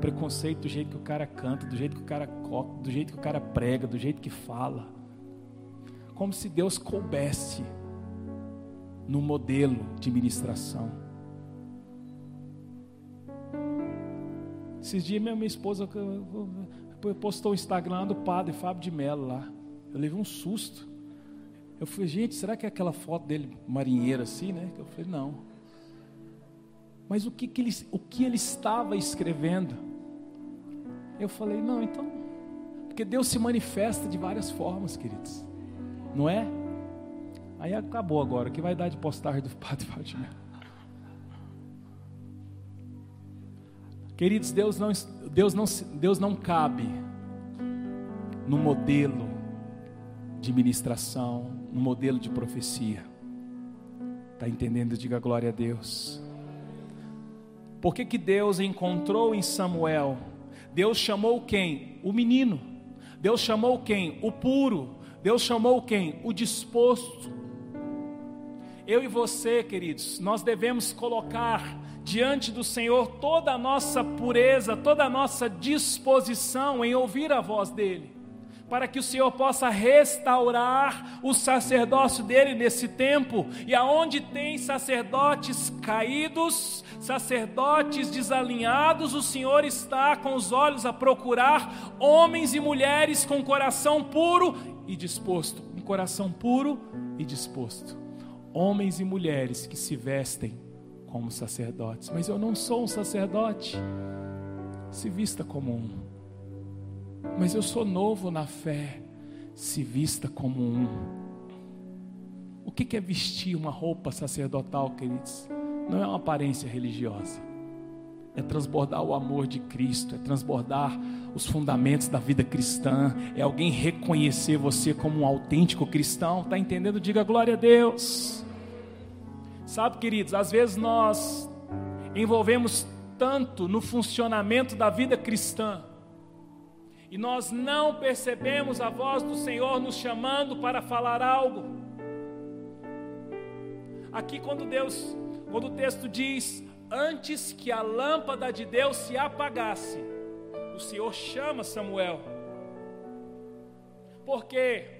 Preconceito do jeito que o cara canta, do jeito que o cara coca, do jeito que o cara prega, do jeito que fala. Como se Deus coubesse no modelo de ministração. Esses dias minha esposa postou o Instagram do padre Fábio de Mello lá. Eu levei um susto. Eu falei, gente, será que é aquela foto dele marinheiro assim, né? Eu falei, não. Mas o que, que ele, o que ele estava escrevendo? Eu falei, não, então, porque Deus se manifesta de várias formas, queridos, não é? Aí acabou agora, que vai dar de postagem do Padre Fátima? Queridos, Deus não, Deus não, Deus não cabe no modelo de ministração, no modelo de profecia. Está entendendo? Diga glória a Deus. Por que, que Deus encontrou em Samuel? Deus chamou quem? O menino. Deus chamou quem? O puro. Deus chamou quem? O disposto. Eu e você, queridos, nós devemos colocar diante do Senhor toda a nossa pureza, toda a nossa disposição em ouvir a voz dEle, para que o Senhor possa restaurar o sacerdócio dele nesse tempo, e aonde tem sacerdotes caídos, sacerdotes desalinhados, o Senhor está com os olhos a procurar homens e mulheres com coração puro e disposto, um coração puro e disposto. Homens e mulheres que se vestem como sacerdotes, mas eu não sou um sacerdote. Se vista como um. Mas eu sou novo na fé. Se vista como um. O que é vestir uma roupa sacerdotal, queridos? Não é uma aparência religiosa. É transbordar o amor de Cristo, é transbordar os fundamentos da vida cristã, é alguém reconhecer você como um autêntico cristão, está entendendo? Diga glória a Deus. Sabe, queridos, às vezes nós envolvemos tanto no funcionamento da vida cristã e nós não percebemos a voz do Senhor nos chamando para falar algo. Aqui, quando Deus, quando o texto diz, antes que a lâmpada de Deus se apagasse, o Senhor chama Samuel, porque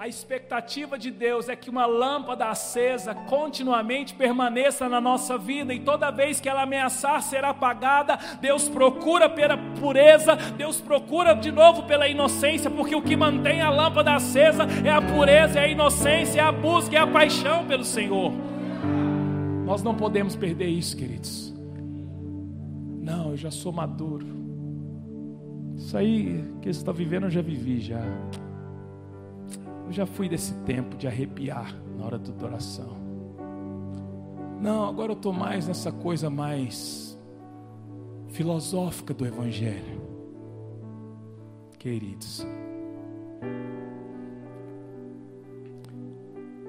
a expectativa de Deus é que uma lâmpada acesa continuamente permaneça na nossa vida, e toda vez que ela ameaçar ser apagada, Deus procura pela pureza, Deus procura de novo pela inocência, porque o que mantém a lâmpada acesa é a pureza, é a inocência, é a busca, é a paixão pelo Senhor. Nós não podemos perder isso, queridos. Não, eu já sou maduro. Isso aí que você está vivendo, eu já vivi já. Eu já fui desse tempo de arrepiar na hora da oração. Não, agora eu estou mais nessa coisa mais filosófica do Evangelho. Queridos,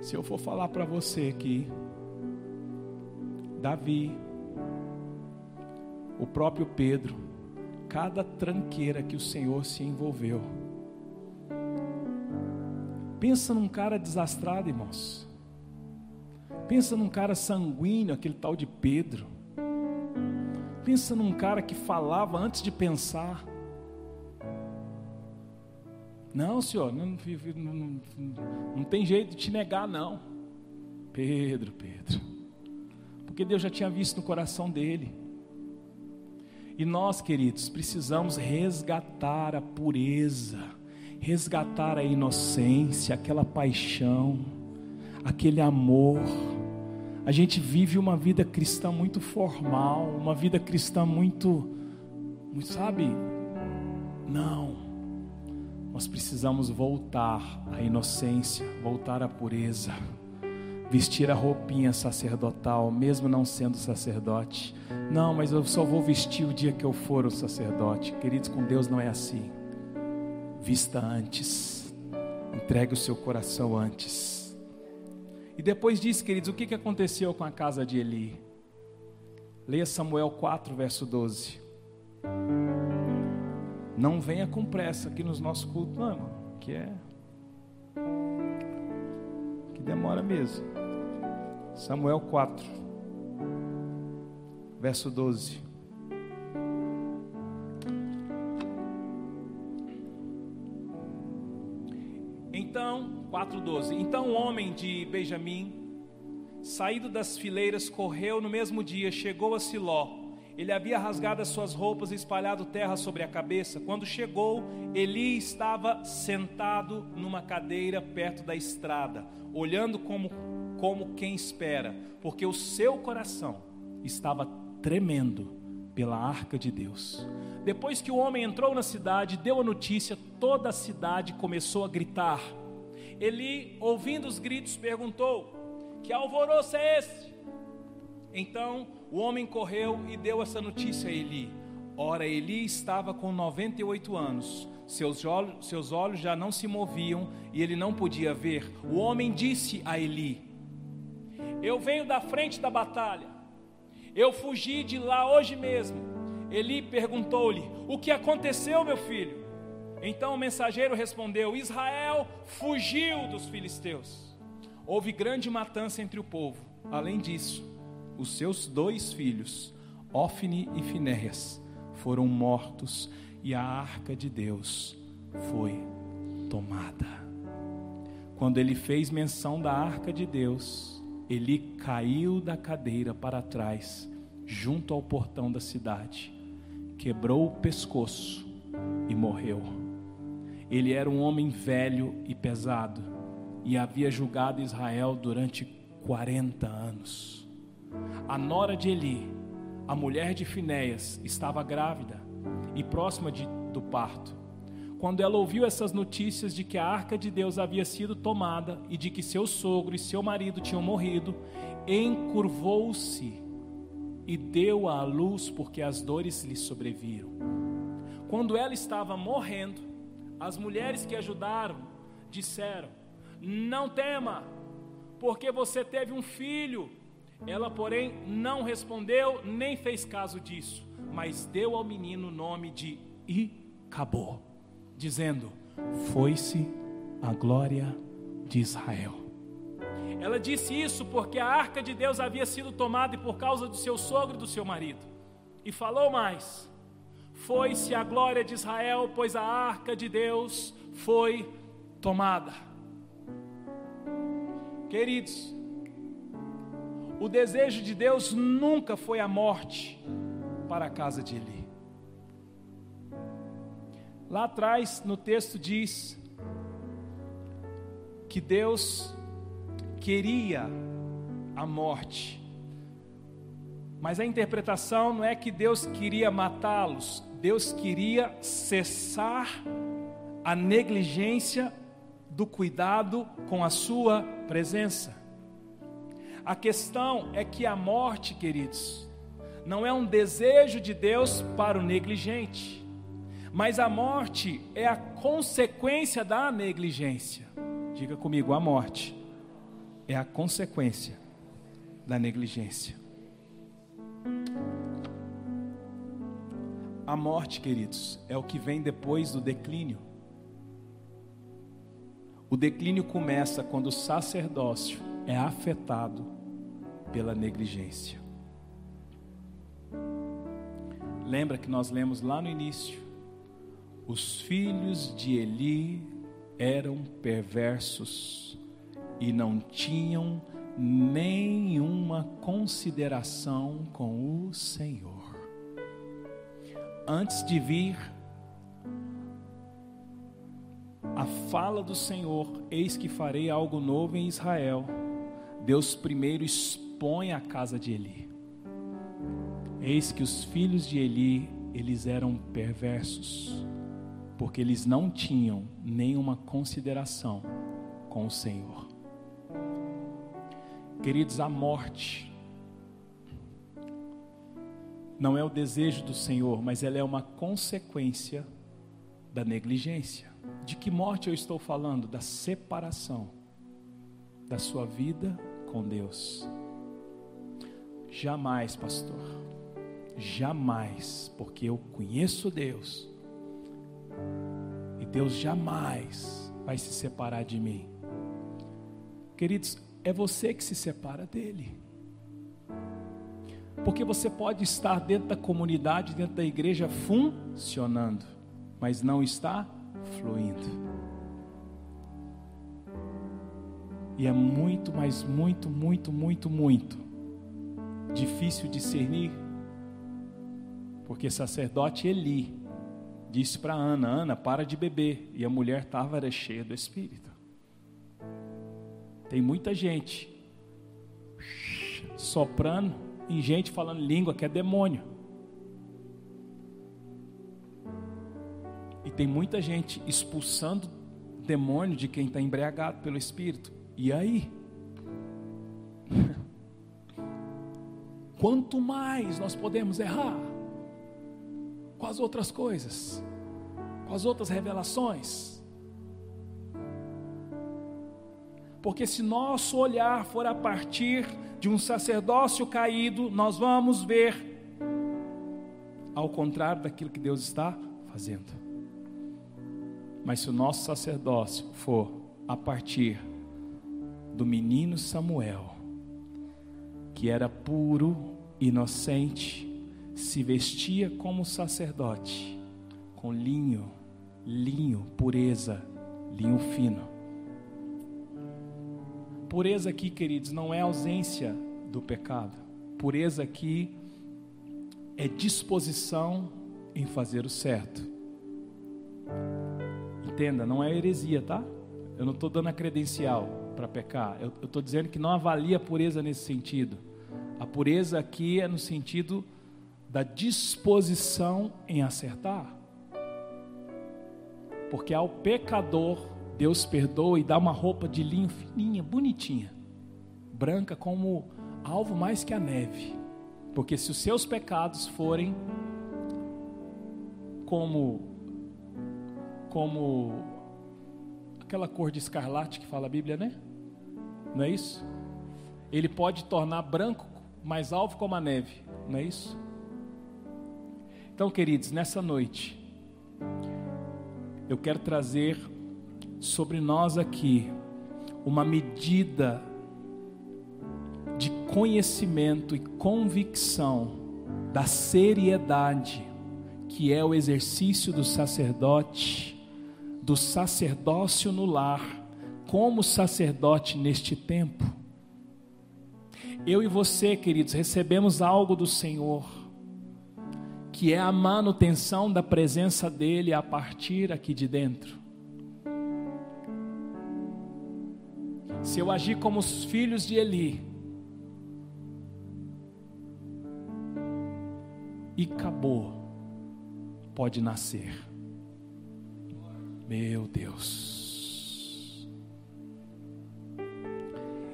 se eu for falar para você aqui, Davi, o próprio Pedro, cada tranqueira que o Senhor se envolveu, Pensa num cara desastrado, irmãos. Pensa num cara sanguíneo, aquele tal de Pedro. Pensa num cara que falava antes de pensar. Não, senhor, não, não, não, não tem jeito de te negar, não. Pedro, Pedro. Porque Deus já tinha visto no coração dele. E nós, queridos, precisamos resgatar a pureza resgatar a inocência, aquela paixão, aquele amor. A gente vive uma vida cristã muito formal, uma vida cristã muito, sabe? Não. Nós precisamos voltar à inocência, voltar à pureza, vestir a roupinha sacerdotal, mesmo não sendo sacerdote. Não, mas eu só vou vestir o dia que eu for o sacerdote. Queridos, com Deus não é assim vista antes, entregue o seu coração antes. E depois diz, queridos, o que aconteceu com a casa de Eli? Leia Samuel 4, verso 12. Não venha com pressa aqui nos nossos cultos, não, irmão, que é. que demora mesmo. Samuel 4, verso 12. 4:12. Então o homem de Benjamim, saído das fileiras, correu no mesmo dia, chegou a Siló. Ele havia rasgado as suas roupas e espalhado terra sobre a cabeça. Quando chegou, Eli estava sentado numa cadeira perto da estrada, olhando como como quem espera, porque o seu coração estava tremendo pela arca de Deus. Depois que o homem entrou na cidade, deu a notícia, toda a cidade começou a gritar: Eli, ouvindo os gritos, perguntou: Que alvoroço é esse? Então o homem correu e deu essa notícia a Eli: Ora, Eli estava com 98 anos, seus seus olhos já não se moviam e ele não podia ver. O homem disse a Eli: Eu venho da frente da batalha, eu fugi de lá hoje mesmo. Eli perguntou-lhe: O que aconteceu, meu filho? Então o mensageiro respondeu: Israel fugiu dos filisteus. Houve grande matança entre o povo. Além disso, os seus dois filhos, Ofne e Finéias, foram mortos e a arca de Deus foi tomada. Quando ele fez menção da arca de Deus, ele caiu da cadeira para trás, junto ao portão da cidade, quebrou o pescoço e morreu. Ele era um homem velho e pesado e havia julgado Israel durante 40 anos. A nora de Eli, a mulher de Finéias, estava grávida e próxima de, do parto. Quando ela ouviu essas notícias de que a arca de Deus havia sido tomada e de que seu sogro e seu marido tinham morrido, encurvou-se e deu à luz porque as dores lhe sobreviram. Quando ela estava morrendo, as mulheres que ajudaram disseram: Não tema, porque você teve um filho. Ela, porém, não respondeu nem fez caso disso, mas deu ao menino o nome de Icabô, dizendo: Foi-se a glória de Israel. Ela disse isso porque a arca de Deus havia sido tomada e por causa do seu sogro e do seu marido. E falou mais: foi-se a glória de Israel, pois a arca de Deus foi tomada. Queridos, o desejo de Deus nunca foi a morte para a casa de Eli. Lá atrás, no texto diz que Deus queria a morte, mas a interpretação não é que Deus queria matá-los, Deus queria cessar a negligência do cuidado com a sua presença. A questão é que a morte, queridos, não é um desejo de Deus para o negligente, mas a morte é a consequência da negligência. Diga comigo, a morte é a consequência da negligência. A morte, queridos, é o que vem depois do declínio. O declínio começa quando o sacerdócio é afetado pela negligência. Lembra que nós lemos lá no início: os filhos de Eli eram perversos e não tinham nenhuma consideração com o Senhor antes de vir a fala do Senhor, eis que farei algo novo em Israel. Deus primeiro expõe a casa de Eli. Eis que os filhos de Eli, eles eram perversos, porque eles não tinham nenhuma consideração com o Senhor. Queridos, a morte não é o desejo do Senhor, mas ela é uma consequência da negligência. De que morte eu estou falando? Da separação da sua vida com Deus. Jamais, pastor, jamais, porque eu conheço Deus, e Deus jamais vai se separar de mim. Queridos, é você que se separa dele. Porque você pode estar dentro da comunidade, dentro da igreja, funcionando, mas não está fluindo. E é muito, mas muito, muito, muito, muito difícil discernir, porque sacerdote Eli disse para Ana: Ana, para de beber. E a mulher estava cheia do Espírito. Tem muita gente soprando e gente falando língua que é demônio. E tem muita gente expulsando demônio de quem está embriagado pelo Espírito. E aí? Quanto mais nós podemos errar? as outras coisas, com as outras revelações. Porque se nosso olhar for a partir de um sacerdócio caído, nós vamos ver ao contrário daquilo que Deus está fazendo. Mas se o nosso sacerdócio for a partir do menino Samuel, que era puro, inocente, se vestia como sacerdote, com linho, linho, pureza, linho fino. Pureza aqui, queridos, não é ausência do pecado. Pureza aqui é disposição em fazer o certo. Entenda, não é heresia, tá? Eu não estou dando a credencial para pecar. Eu estou dizendo que não avalia a pureza nesse sentido. A pureza aqui é no sentido da disposição em acertar. Porque ao pecador, Deus perdoa e dá uma roupa de linho fininha, bonitinha, branca como alvo mais que a neve. Porque se os seus pecados forem como como aquela cor de escarlate que fala a Bíblia, né? Não é isso? Ele pode tornar branco mais alvo como a neve, não é isso? Então, queridos, nessa noite eu quero trazer sobre nós aqui uma medida de conhecimento e convicção da seriedade que é o exercício do sacerdote, do sacerdócio no lar, como sacerdote neste tempo. Eu e você, queridos, recebemos algo do Senhor, que é a manutenção da presença dEle a partir aqui de dentro. Se eu agir como os filhos de Eli, e acabou, pode nascer. Meu Deus.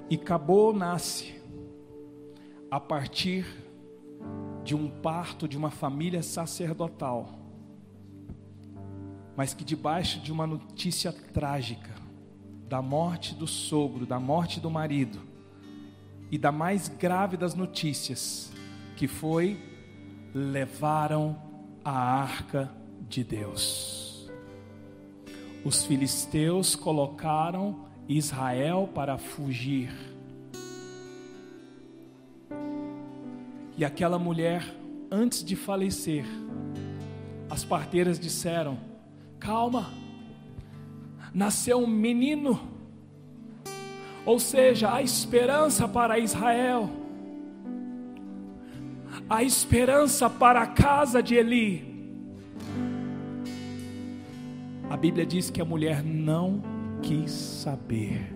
E acabou nasce. A partir de um parto de uma família sacerdotal, mas que debaixo de uma notícia trágica, da morte do sogro, da morte do marido, e da mais grave das notícias, que foi levaram a arca de Deus. Os filisteus colocaram Israel para fugir. E aquela mulher, antes de falecer, as parteiras disseram: Calma, nasceu um menino, ou seja, há esperança para Israel a esperança para a casa de Eli. A Bíblia diz que a mulher não quis saber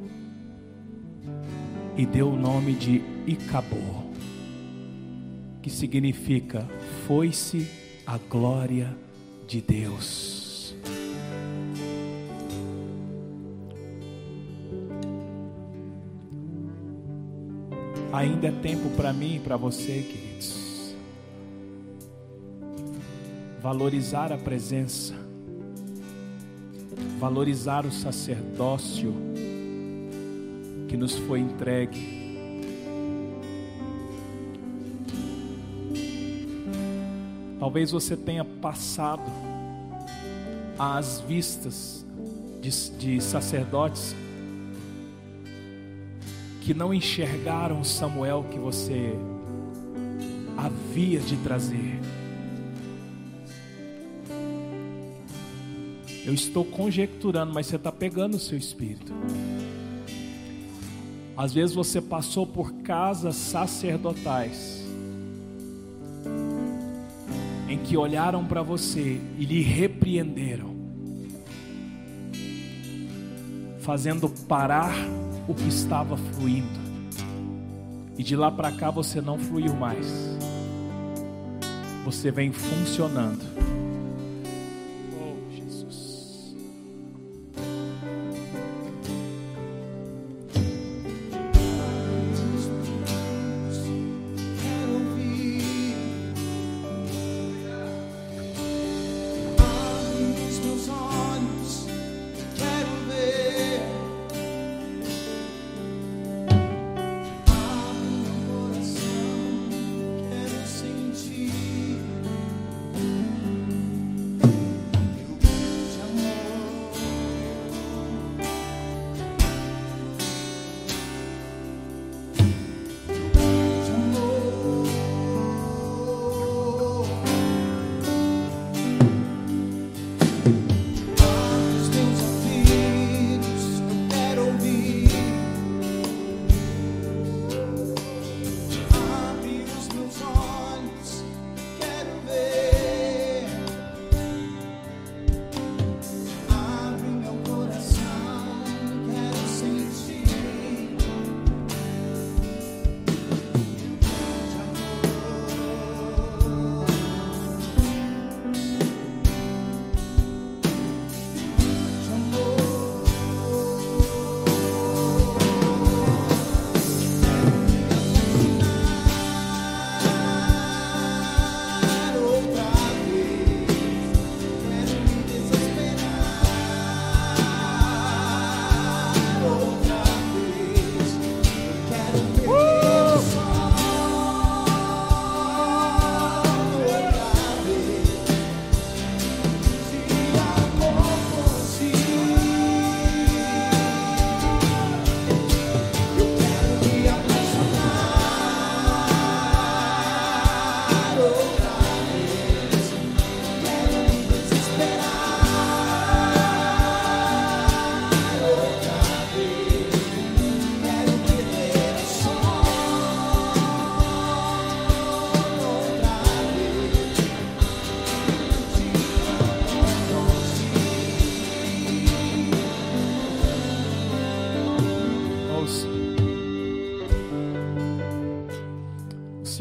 e deu o nome de Icabô, que significa foi-se a glória de Deus. Ainda é tempo para mim e para você, queridos valorizar a presença, valorizar o sacerdócio que nos foi entregue. Talvez você tenha passado às vistas de, de sacerdotes que não enxergaram Samuel que você havia de trazer. Eu estou conjecturando, mas você está pegando o seu espírito. Às vezes você passou por casas sacerdotais em que olharam para você e lhe repreenderam, fazendo parar o que estava fluindo. E de lá para cá você não fluiu mais. Você vem funcionando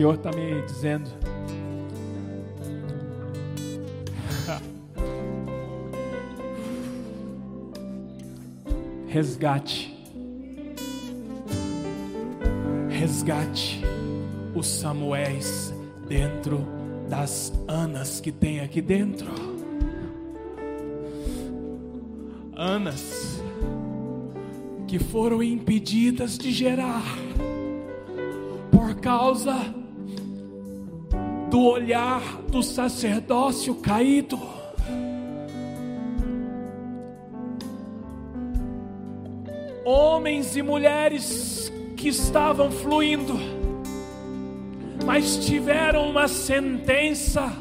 Senhor está me dizendo. Resgate. Resgate os Samuéis dentro das Anas que tem aqui dentro. Anas que foram impedidas de gerar por causa do olhar do sacerdócio caído. Homens e mulheres que estavam fluindo, mas tiveram uma sentença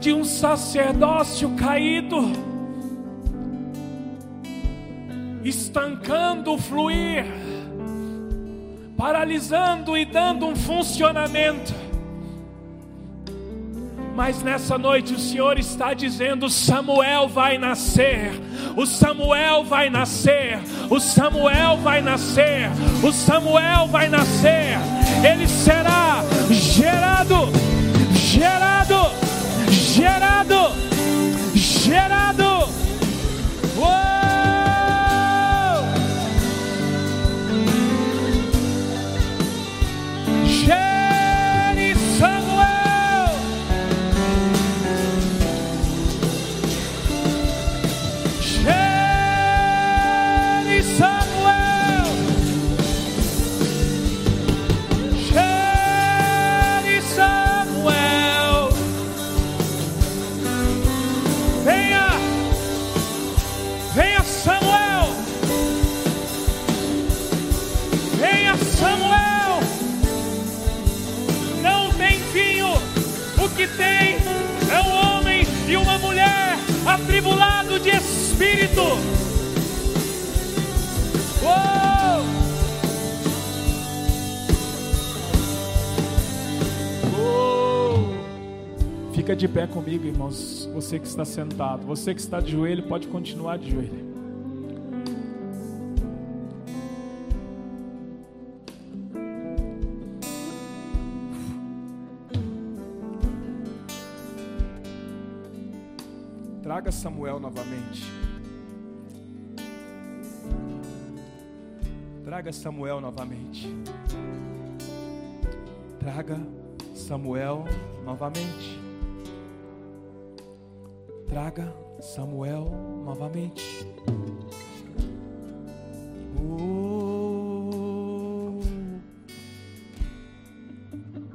de um sacerdócio caído estancando o fluir, paralisando e dando um funcionamento. Mas nessa noite o Senhor está dizendo: Samuel vai nascer, o Samuel vai nascer, o Samuel vai nascer, o Samuel vai nascer, ele será gerado, gerado, gerado, gerado. Espírito. Fica de pé comigo, irmãos. Você que está sentado, você que está de joelho, pode continuar de joelho. Traga Samuel novamente. Traga Samuel novamente. Traga Samuel novamente. Traga Samuel novamente. Oh.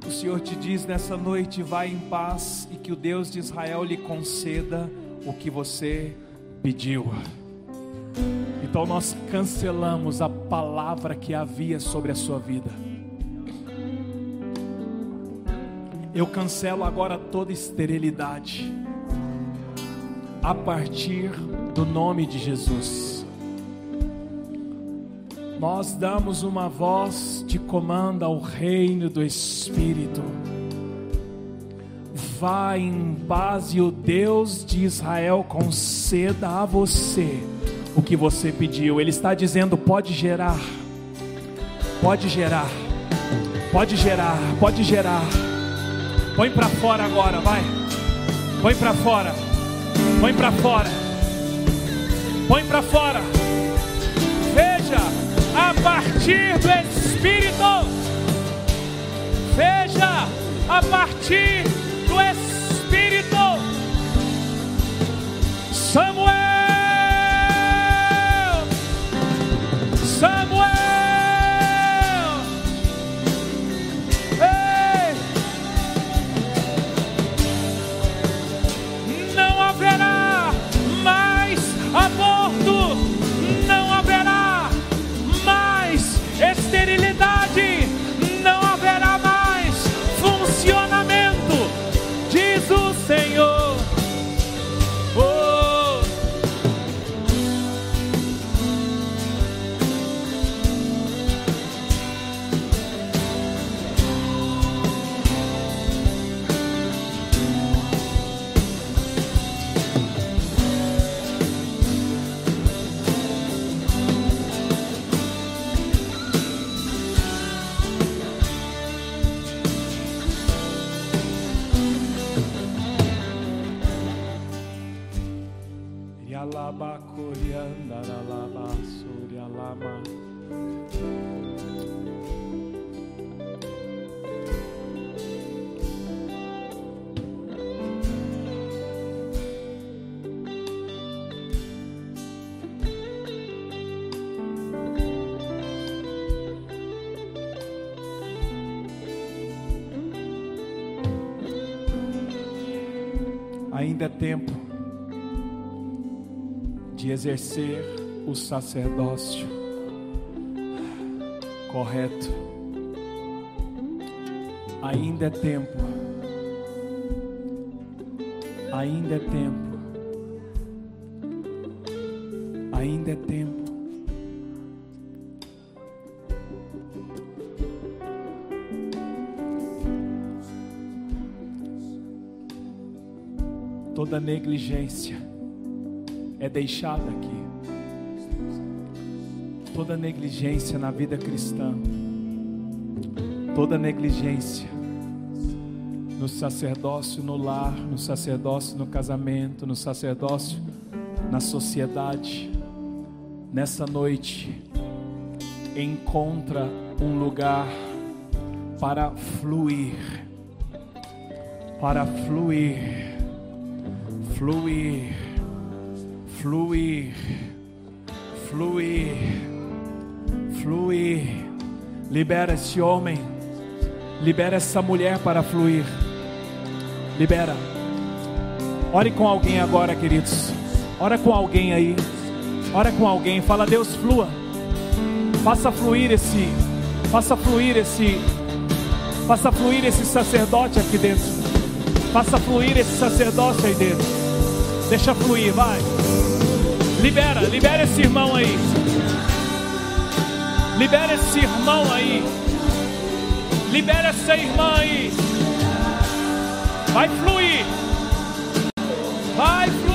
O Senhor te diz nessa noite: vai em paz e que o Deus de Israel lhe conceda o que você pediu. Então nós cancelamos a palavra que havia sobre a sua vida. Eu cancelo agora toda esterilidade. A partir do nome de Jesus. Nós damos uma voz de comando ao reino do Espírito vá em paz e o Deus de Israel conceda a você o que você pediu. Ele está dizendo: pode gerar, pode gerar, pode gerar, pode gerar. Põe para fora agora, vai. Põe para fora, põe para fora, põe para fora. Veja, a partir do Espírito, veja, a partir do Espírito. Samuel, Samuel, Ainda é tempo de exercer o sacerdócio correto. Ainda é tempo. Ainda é tempo. Negligência é deixada aqui. Toda negligência na vida cristã toda negligência no sacerdócio no lar, no sacerdócio no casamento, no sacerdócio na sociedade, nessa noite, encontra um lugar para fluir, para fluir, fluir, fluir, fluir, fluir. Libera esse homem Libera essa mulher para fluir. Libera. Ore com alguém agora, queridos. Ora com alguém aí. Ora com alguém. Fala, Deus, flua. Faça fluir esse. Faça fluir esse. Faça fluir esse sacerdote aqui dentro. Faça fluir esse sacerdócio aí dentro. Deixa fluir, vai. Libera, libera esse irmão aí. Libera esse irmão aí. Libera essa irmã aí. Vai fluir. Vai fluir.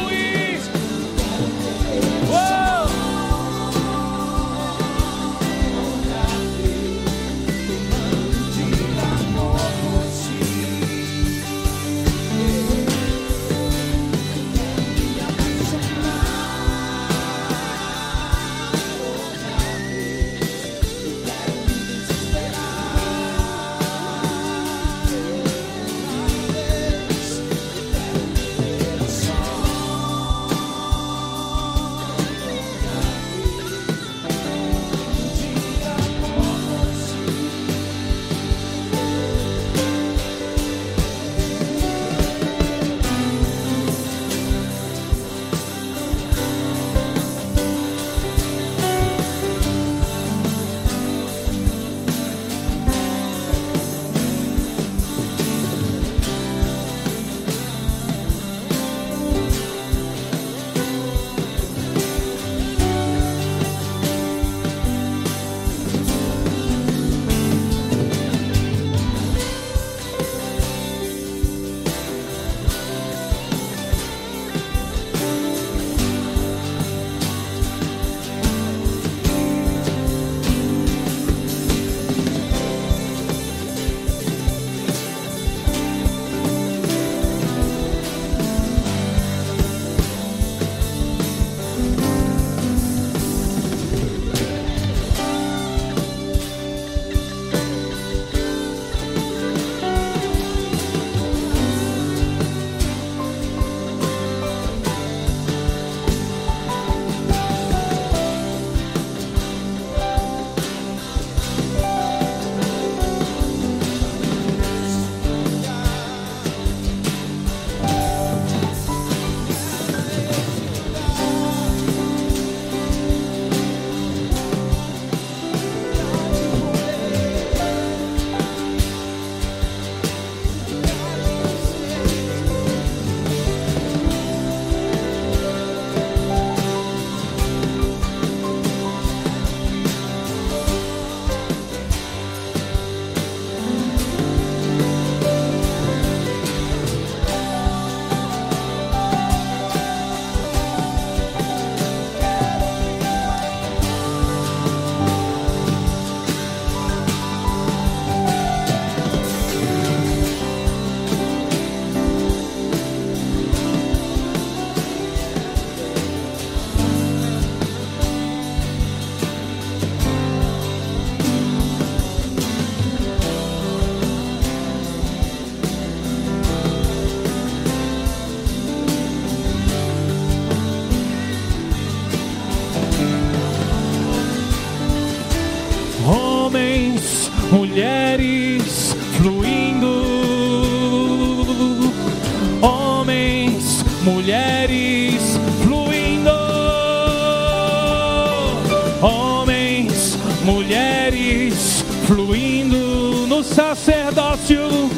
Sacerdócio,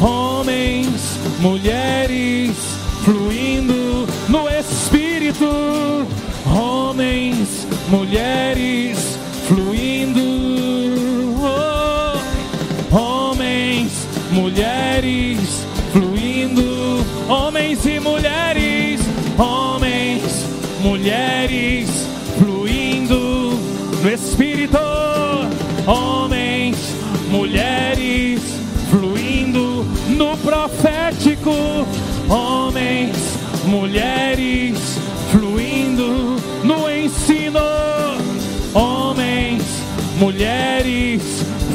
homens, mulheres, fluindo no Espírito, homens, mulheres, fluindo, oh, homens, mulheres, fluindo, homens e mulheres, homens, mulheres, homens, mulheres, fluindo no ensino, homens, mulheres,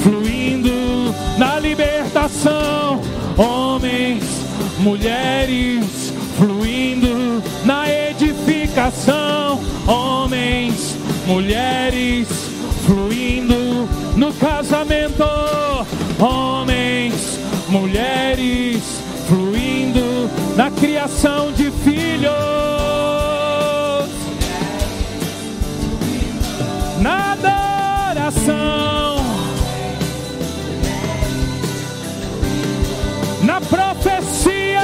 fluindo na libertação, homens, mulheres, fluindo na edificação, homens, mulheres, fluindo no casamento, homens, mulheres, na criação de filhos. Na adoração, na profecia,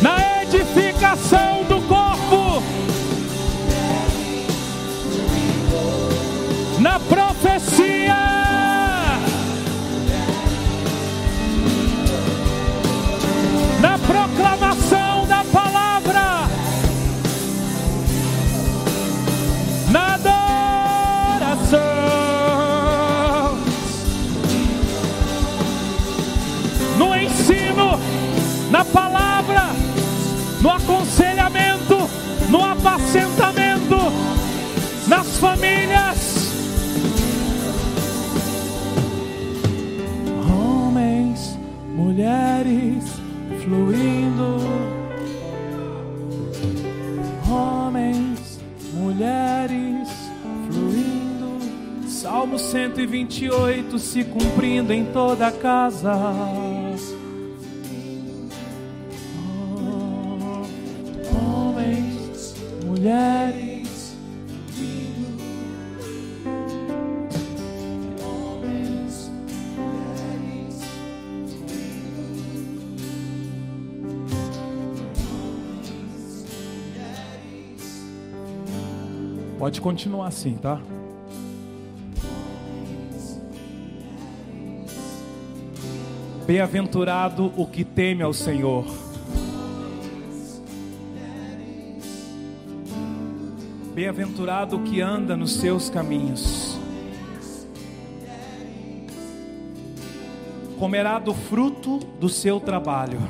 na edificação do corpo, na profecia. No apacentamento, nas famílias. Homens, mulheres fluindo. Homens, mulheres fluindo. Salmo 128 se cumprindo em toda a casa. Pode continuar assim, tá? Bem-aventurado o que teme ao Senhor. Bem-aventurado o que anda nos seus caminhos. Comerá do fruto do seu trabalho.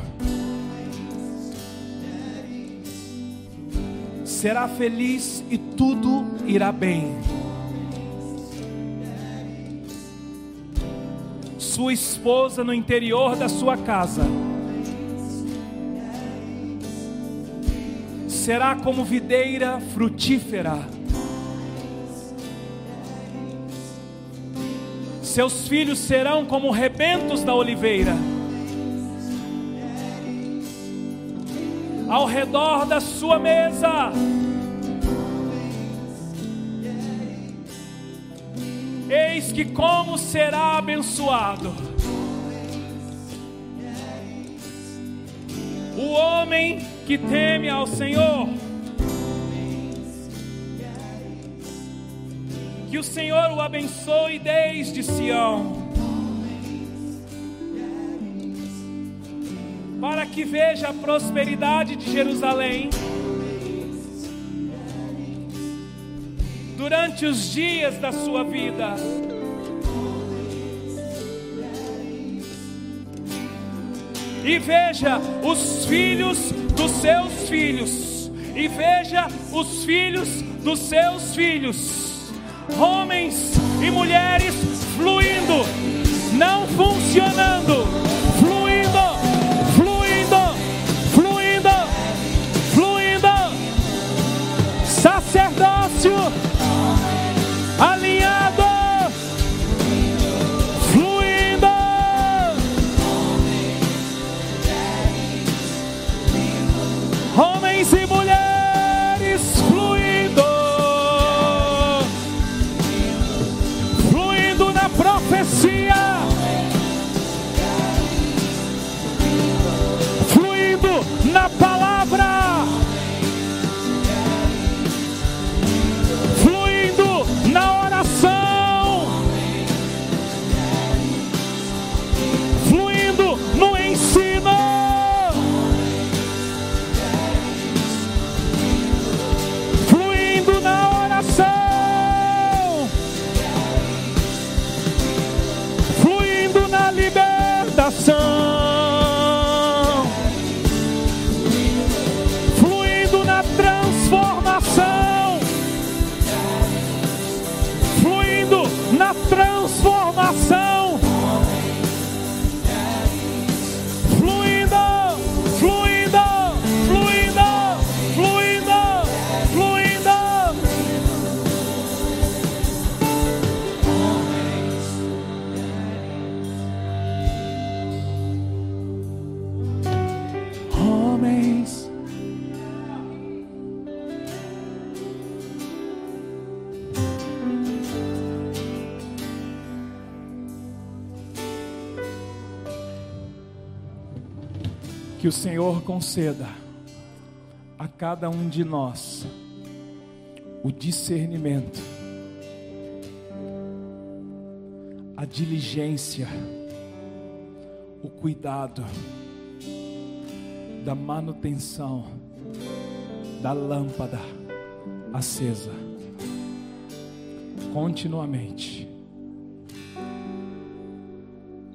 será feliz e tudo irá bem. Sua esposa no interior da sua casa será como videira frutífera. Seus filhos serão como rebentos da oliveira. ao redor da sua mesa. Eis que como será abençoado o homem que teme ao Senhor. Que o Senhor o abençoe desde Sião. para que veja a prosperidade de Jerusalém. Durante os dias da sua vida, e veja os filhos dos seus filhos, e veja os filhos dos seus filhos, homens e mulheres fluindo, não funcionando, o Senhor conceda a cada um de nós o discernimento, a diligência, o cuidado da manutenção da lâmpada acesa continuamente.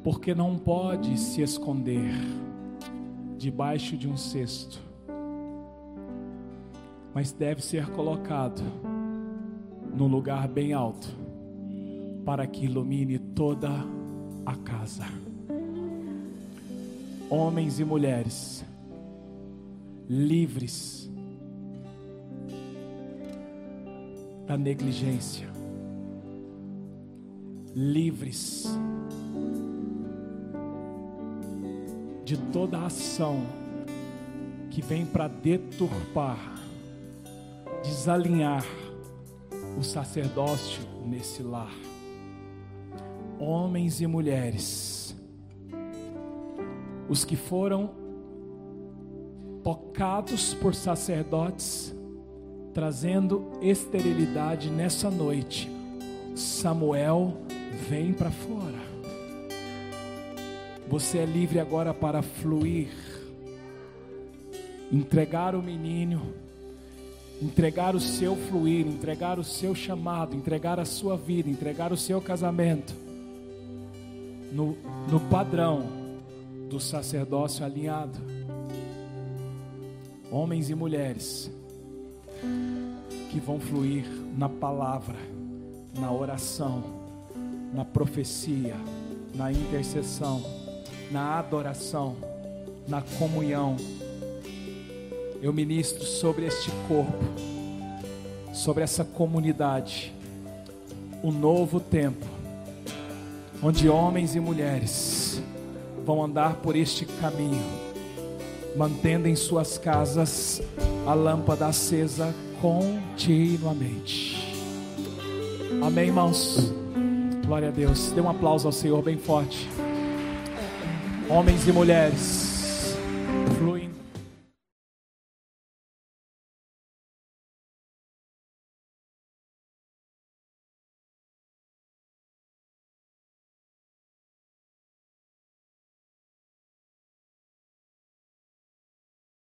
Porque não pode se esconder debaixo de um cesto, mas deve ser colocado num lugar bem alto, para que ilumine toda a casa. Homens e mulheres, livres da negligência, livres de toda ação que vem para deturpar, desalinhar o sacerdócio nesse lar. Homens e mulheres, os que foram tocados por sacerdotes, trazendo esterilidade nessa noite. Samuel vem para fora. Você é livre agora para fluir, entregar o menino, entregar o seu fluir, entregar o seu chamado, entregar a sua vida, entregar o seu casamento no, no padrão do sacerdócio alinhado. Homens e mulheres que vão fluir na palavra, na oração, na profecia, na intercessão na adoração, na comunhão. Eu ministro sobre este corpo, sobre essa comunidade, um novo tempo, onde homens e mulheres vão andar por este caminho, mantendo em suas casas a lâmpada acesa continuamente. Amém, irmãos? Glória a Deus. Dê um aplauso ao Senhor bem forte homens e mulheres